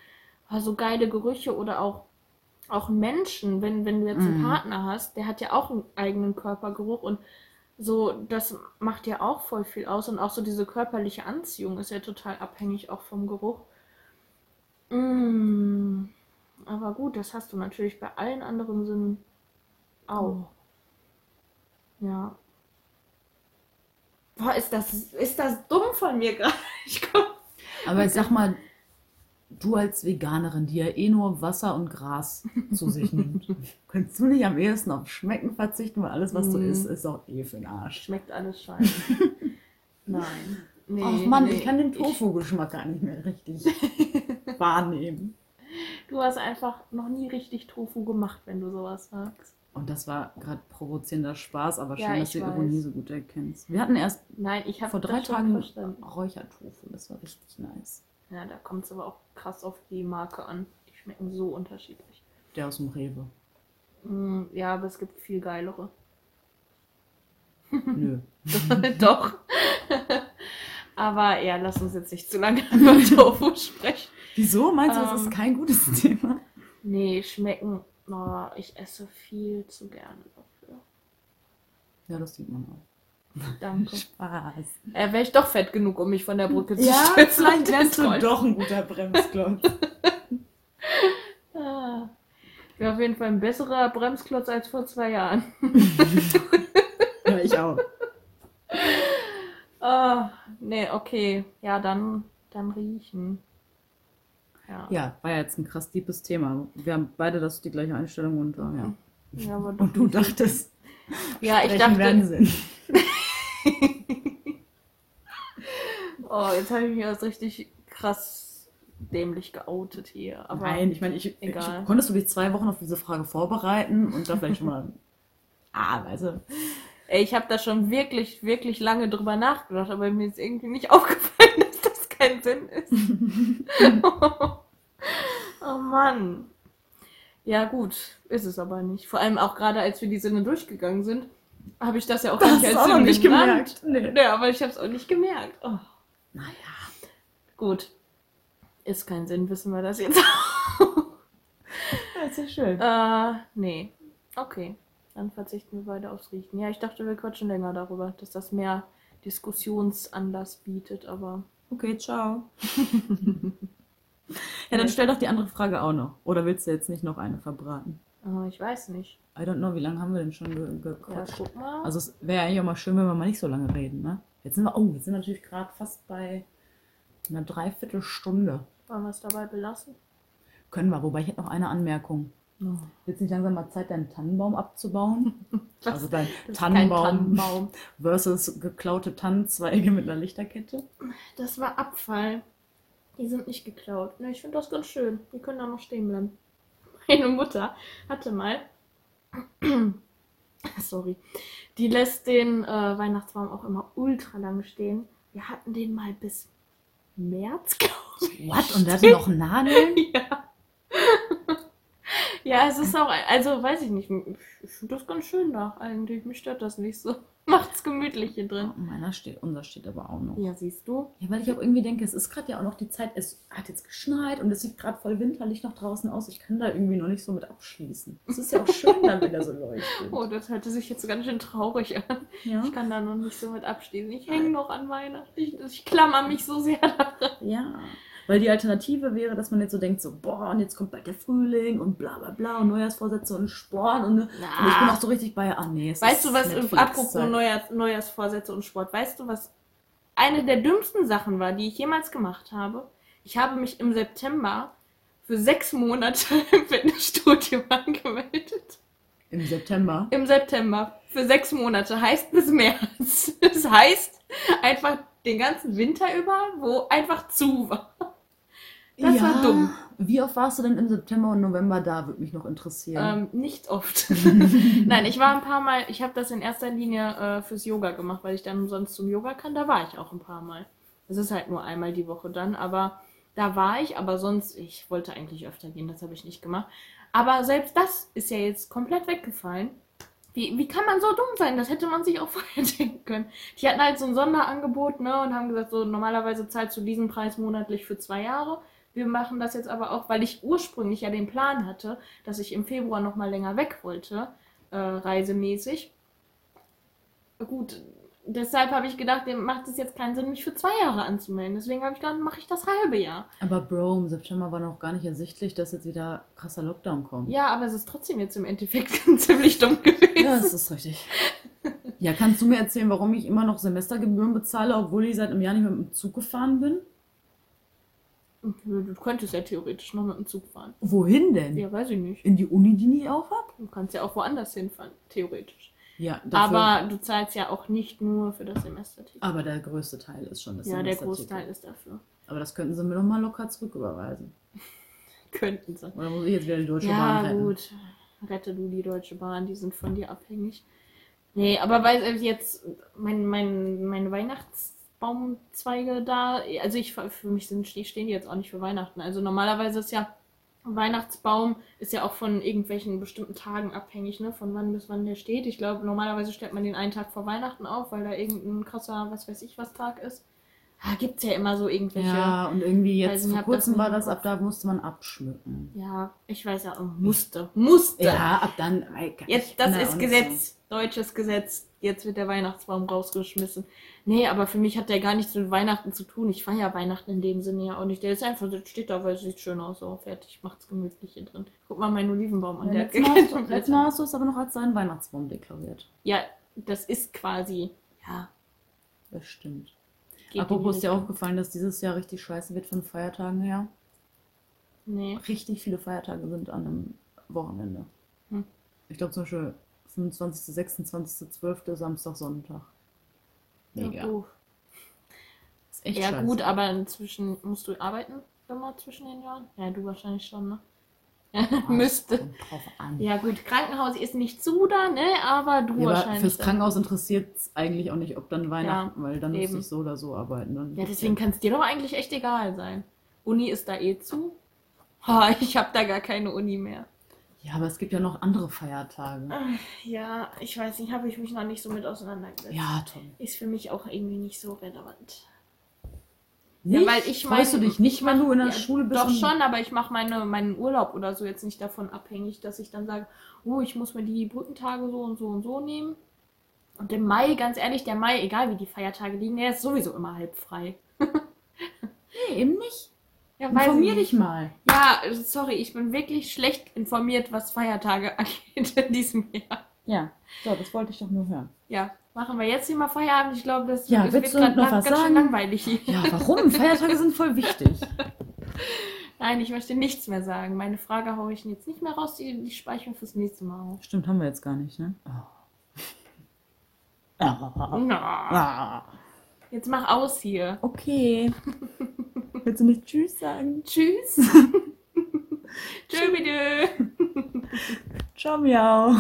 ah, so geile Gerüche oder auch, auch Menschen, wenn, wenn du jetzt einen Mhm. Partner hast, der hat ja auch einen eigenen Körpergeruch und so, das macht ja auch voll viel aus und auch so diese körperliche Anziehung ist ja total abhängig auch vom Geruch. Mm, aber gut, das hast du natürlich bei allen anderen Sinnen auch. Ja. Boah, ist das, ist das dumm von mir gerade? Aber ich sag mal, du als Veganerin, die ja eh nur Wasser und Gras zu sich nimmt, könntest du nicht am ehesten auf Schmecken verzichten, weil alles, was du Mhm. isst, ist auch eh für den Arsch. Schmeckt alles scheiße. Nein. Nee, Ach Mann, nee. ich kann den Tofu-Geschmack gar nicht mehr richtig wahrnehmen. Du hast einfach noch nie richtig Tofu gemacht, wenn du sowas sagst. Und das war gerade provozierender Spaß, aber schön, Ja, dass ich du weiß. Ironie so gut erkennst. Wir hatten erst Nein, ich habe vor drei das Tagen verstanden. Räuchertofu, das war richtig nice. Ja, da kommt es aber auch krass auf die Marke an. Die schmecken so unterschiedlich. Der aus dem Rewe. Mm, ja, aber es gibt viel geilere. Nö. Doch. aber ja, lass uns jetzt nicht zu lange über Tofu sprechen. Wieso? Meinst du, das Ähm. ist kein gutes Thema? Nee, schmecken. Oh, ich esse viel zu gerne dafür. Ja, das sieht man auch. Danke. Spaß. Äh, Wäre ich doch fett genug, um mich von der Brücke zu Ja, stürzen. vielleicht und wärst du doch ein guter Bremsklotz. Ah. Ich bin auf jeden Fall ein besserer Bremsklotz als vor zwei Jahren. ja, ich auch. Ah, nee, okay. Ja, dann, dann riechen. Ja. Ja, war ja jetzt ein krass deepes Thema. Wir haben beide das die gleiche Einstellung und äh, ja. Ja, aber Und du dachtest, Ja, ich dachte. Sinn. Oh, jetzt habe ich mich als richtig krass dämlich geoutet hier. Aber Nein, ich meine, ich, egal. ich konntest du dich zwei Wochen auf diese Frage vorbereiten und da vielleicht schon mal. Ah, weißt du. ey, ich habe da schon wirklich, wirklich lange drüber nachgedacht, aber mir ist irgendwie nicht aufgefallen, dass kein Sinn ist. oh Mann. Ja, gut, ist es aber nicht. Vor allem auch gerade als wir die Sinne durchgegangen sind, habe ich das ja auch Das nicht als auch Sinn nicht genannt. gemerkt. Nee. Ja, aber ich habe es auch nicht gemerkt. Oh. Naja. Gut. Ist kein Sinn, wissen wir das jetzt. Das ist schön. äh, nee. Okay. Dann verzichten wir beide aufs Riechen. Ja, ich dachte, wir quatschen länger darüber, dass das mehr Diskussionsanlass bietet, aber. Okay, ciao. ja, dann stell doch die andere Frage auch noch. Oder willst du jetzt nicht noch eine verbraten? äh, ich weiß nicht. I don't know, wie lange haben wir denn schon ge Ja, guck mal. Also es wäre eigentlich auch mal schön, wenn wir mal nicht so lange reden, ne? Jetzt sind wir, oh, jetzt sind wir natürlich gerade fast bei einer Dreiviertelstunde. Wollen wir es dabei belassen? Können wir, wobei ich hätte noch eine Anmerkung. Jetzt nicht langsam mal Zeit, deinen Tannenbaum abzubauen? Was? Also dein Tannenbaum, Tannenbaum. versus geklaute Tannenzweige mit einer Lichterkette. Das war Abfall. Die sind nicht geklaut. Ich finde das ganz schön. Die können da noch stehen bleiben. Meine Mutter hatte mal. Sorry. Die lässt den äh, Weihnachtsbaum auch immer ultra lang stehen. Wir hatten den mal bis März, glaube ich. What? Und der hatte noch Nadeln? Ja. Ja, es ist auch, also weiß ich nicht, ich finde das ganz schön da eigentlich. Mich stört das nicht so. Macht's gemütlich hier drin. Oh, meiner steht, unser steht aber auch noch. Ja, siehst du? Ja, weil ich auch irgendwie denke, es ist gerade ja auch noch die Zeit, es hat jetzt geschneit und es sieht gerade voll winterlich noch draußen aus. Ich kann da irgendwie noch nicht so mit abschließen. Es ist ja auch schön dann, wenn er so leuchtet. Oh, das hörte sich jetzt ganz schön traurig an. Ja? Ich kann da noch nicht so mit abschließen. Ich hänge noch an Weihnachten. Ich, ich klammer mich so sehr daran. Ja. Weil die Alternative wäre, dass man jetzt so denkt, so, boah, und jetzt kommt bald der Frühling und bla bla bla und Neujahrsvorsätze und Sport und, und ich bin auch so richtig bei, ah nee, es Weißt ist du, was, Netflix-Zeit. apropos Neujahrs, Neujahrsvorsätze und Sport, weißt du, was eine der dümmsten Sachen war, die ich jemals gemacht habe? Ich habe mich im September für sechs Monate im Fitnessstudio angemeldet. Im September. Im September. Für sechs Monate. Heißt bis März. Das heißt einfach den ganzen Winter über, wo einfach zu war. Das war dumm. Wie oft warst du denn im September und November da, würde mich noch interessieren. Ähm, nicht oft. Nein, ich war ein paar Mal, ich habe das in erster Linie äh, fürs Yoga gemacht, weil ich dann umsonst zum Yoga kann. Da war ich auch ein paar Mal. Es ist halt nur einmal die Woche dann, aber da war ich, aber sonst, ich wollte eigentlich öfter gehen, das habe ich nicht gemacht. Aber selbst das ist ja jetzt komplett weggefallen. Wie, wie kann man so dumm sein? Das hätte man sich auch vorher denken können. Die hatten halt so ein Sonderangebot, ne, und haben gesagt, so normalerweise zahlst du diesen Preis monatlich für zwei Jahre. Wir machen das jetzt aber auch, weil ich ursprünglich ja den Plan hatte, dass ich im Februar noch mal länger weg wollte, äh, reisemäßig. Gut, deshalb habe ich gedacht, dem macht es jetzt keinen Sinn, mich für zwei Jahre anzumelden. Deswegen habe ich gedacht, mache ich das halbe Jahr. Aber Bro, im September war noch gar nicht ersichtlich, dass jetzt wieder krasser Lockdown kommt. Ja, aber es ist trotzdem jetzt im Endeffekt ziemlich dumm gewesen. Ja, das ist richtig. Ja, kannst du mir erzählen, warum ich immer noch Semestergebühren bezahle, obwohl ich seit einem Jahr nicht mehr mit dem Zug gefahren bin? Du könntest ja theoretisch noch mit dem Zug fahren. Wohin denn? Ja, weiß ich nicht. In die Uni, die nie auf hat? Du kannst ja auch woanders hinfahren, theoretisch. Ja, dafür, Aber du zahlst ja auch nicht nur für das Semesterticket. aber der größte Teil ist schon das Ja, der Semesterticket. Großteil ist dafür. Aber das könnten sie mir noch mal locker zurücküberweisen. Könnten sie. Oder muss ich jetzt wieder die Deutsche Ja, Bahn retten? gut. Rette du die Deutsche Bahn, die sind von dir abhängig. Nee, aber weil jetzt mein, mein, meine Weihnachtsbaumzweige da, also ich für mich sind stehen die jetzt auch nicht für Weihnachten. Also normalerweise ist ja Weihnachtsbaum ist ja auch von irgendwelchen bestimmten Tagen abhängig, ne? Von wann bis wann der steht. Ich glaube, normalerweise stellt man den einen Tag vor Weihnachten auf, weil da irgendein krasser, was weiß ich, was Tag ist. Ah, gibt's ja immer so irgendwelche. Ja, und irgendwie jetzt nicht, vor kurzem war das, ab da musste man abschmücken. Ja, ich weiß ja, oh, musste. Musste. Ja, ab dann. Jetzt, das ist Gesetz. Deutsches Gesetz. Jetzt wird der Weihnachtsbaum rausgeschmissen. Nee, aber für mich hat der gar nichts mit Weihnachten zu tun. Ich feiere Weihnachten in dem Sinne ja auch nicht. Der ist einfach, der steht da, weil es sieht schön aus. So, fertig. Macht's gemütlich hier drin. Guck mal meinen Olivenbaum an. So. Der Ja, hat letztes, Mal keine hast du, letztes. Mal hast du es aber noch als deinen Weihnachtsbaum deklariert. Ja, das ist quasi, ja, Das stimmt. Geht Apropos, ist dir aufgefallen, dass dieses Jahr richtig scheiße wird von Feiertagen her? Nee. Richtig viele Feiertage sind an einem Wochenende. Hm. Ich glaube zum Beispiel 25., 26., 12., Samstag, Sonntag. Mega. Ja. Ist echt ja scheiße. gut, aber inzwischen musst du arbeiten immer zwischen den Jahren? Ja, du wahrscheinlich schon, ne? Müsste. Ja gut, Krankenhaus ist nicht so da, ne? Aber du Ja, wahrscheinlich. fürs. Krankenhaus interessiert es eigentlich auch nicht, ob dann Weihnachten, weil dann eben. müsste ich so oder so arbeiten. Dann Ja, deswegen kann es dir doch eigentlich echt egal sein. Uni ist da eh zu. Ha, ich habe da gar keine Uni mehr. Ja, aber es gibt ja noch andere Feiertage. Ja, ich weiß nicht, habe ich mich noch nicht so mit auseinandergesetzt. Ja, toll. Ist für mich auch irgendwie nicht so relevant. Nicht? weil ich Freust mein- du dich nicht, wenn du in der Ja, Schule bist? Doch schon, aber ich mache meine, meinen Urlaub oder so jetzt nicht davon abhängig, dass ich dann sage, oh, ich muss mir die Brückentage so und so und so nehmen. Und im Mai, ganz ehrlich, der Mai, egal wie die Feiertage liegen, der ist sowieso immer halb frei. Nee, eben nicht. Ja, Informier dich mal. Ja, sorry, ich bin wirklich schlecht informiert, was Feiertage angeht in diesem Jahr. Ja, so, das wollte ich doch nur hören. Ja, machen wir jetzt hier mal Feierabend. Ich glaube, das Ja, noch lang- was ganz sagen? schön langweilig hier. Ja, warum? Feiertage sind voll wichtig. Nein, ich möchte nichts mehr sagen. Meine Frage haue ich jetzt nicht mehr raus, die, die speichern wir fürs nächste Mal auf. Stimmt, haben wir jetzt gar nicht, ne? Oh. Ah. Na, Ah. jetzt mach aus hier. Okay. Willst du nicht Tschüss sagen? Tschüss. Tschö, bitte. Ciao, miau.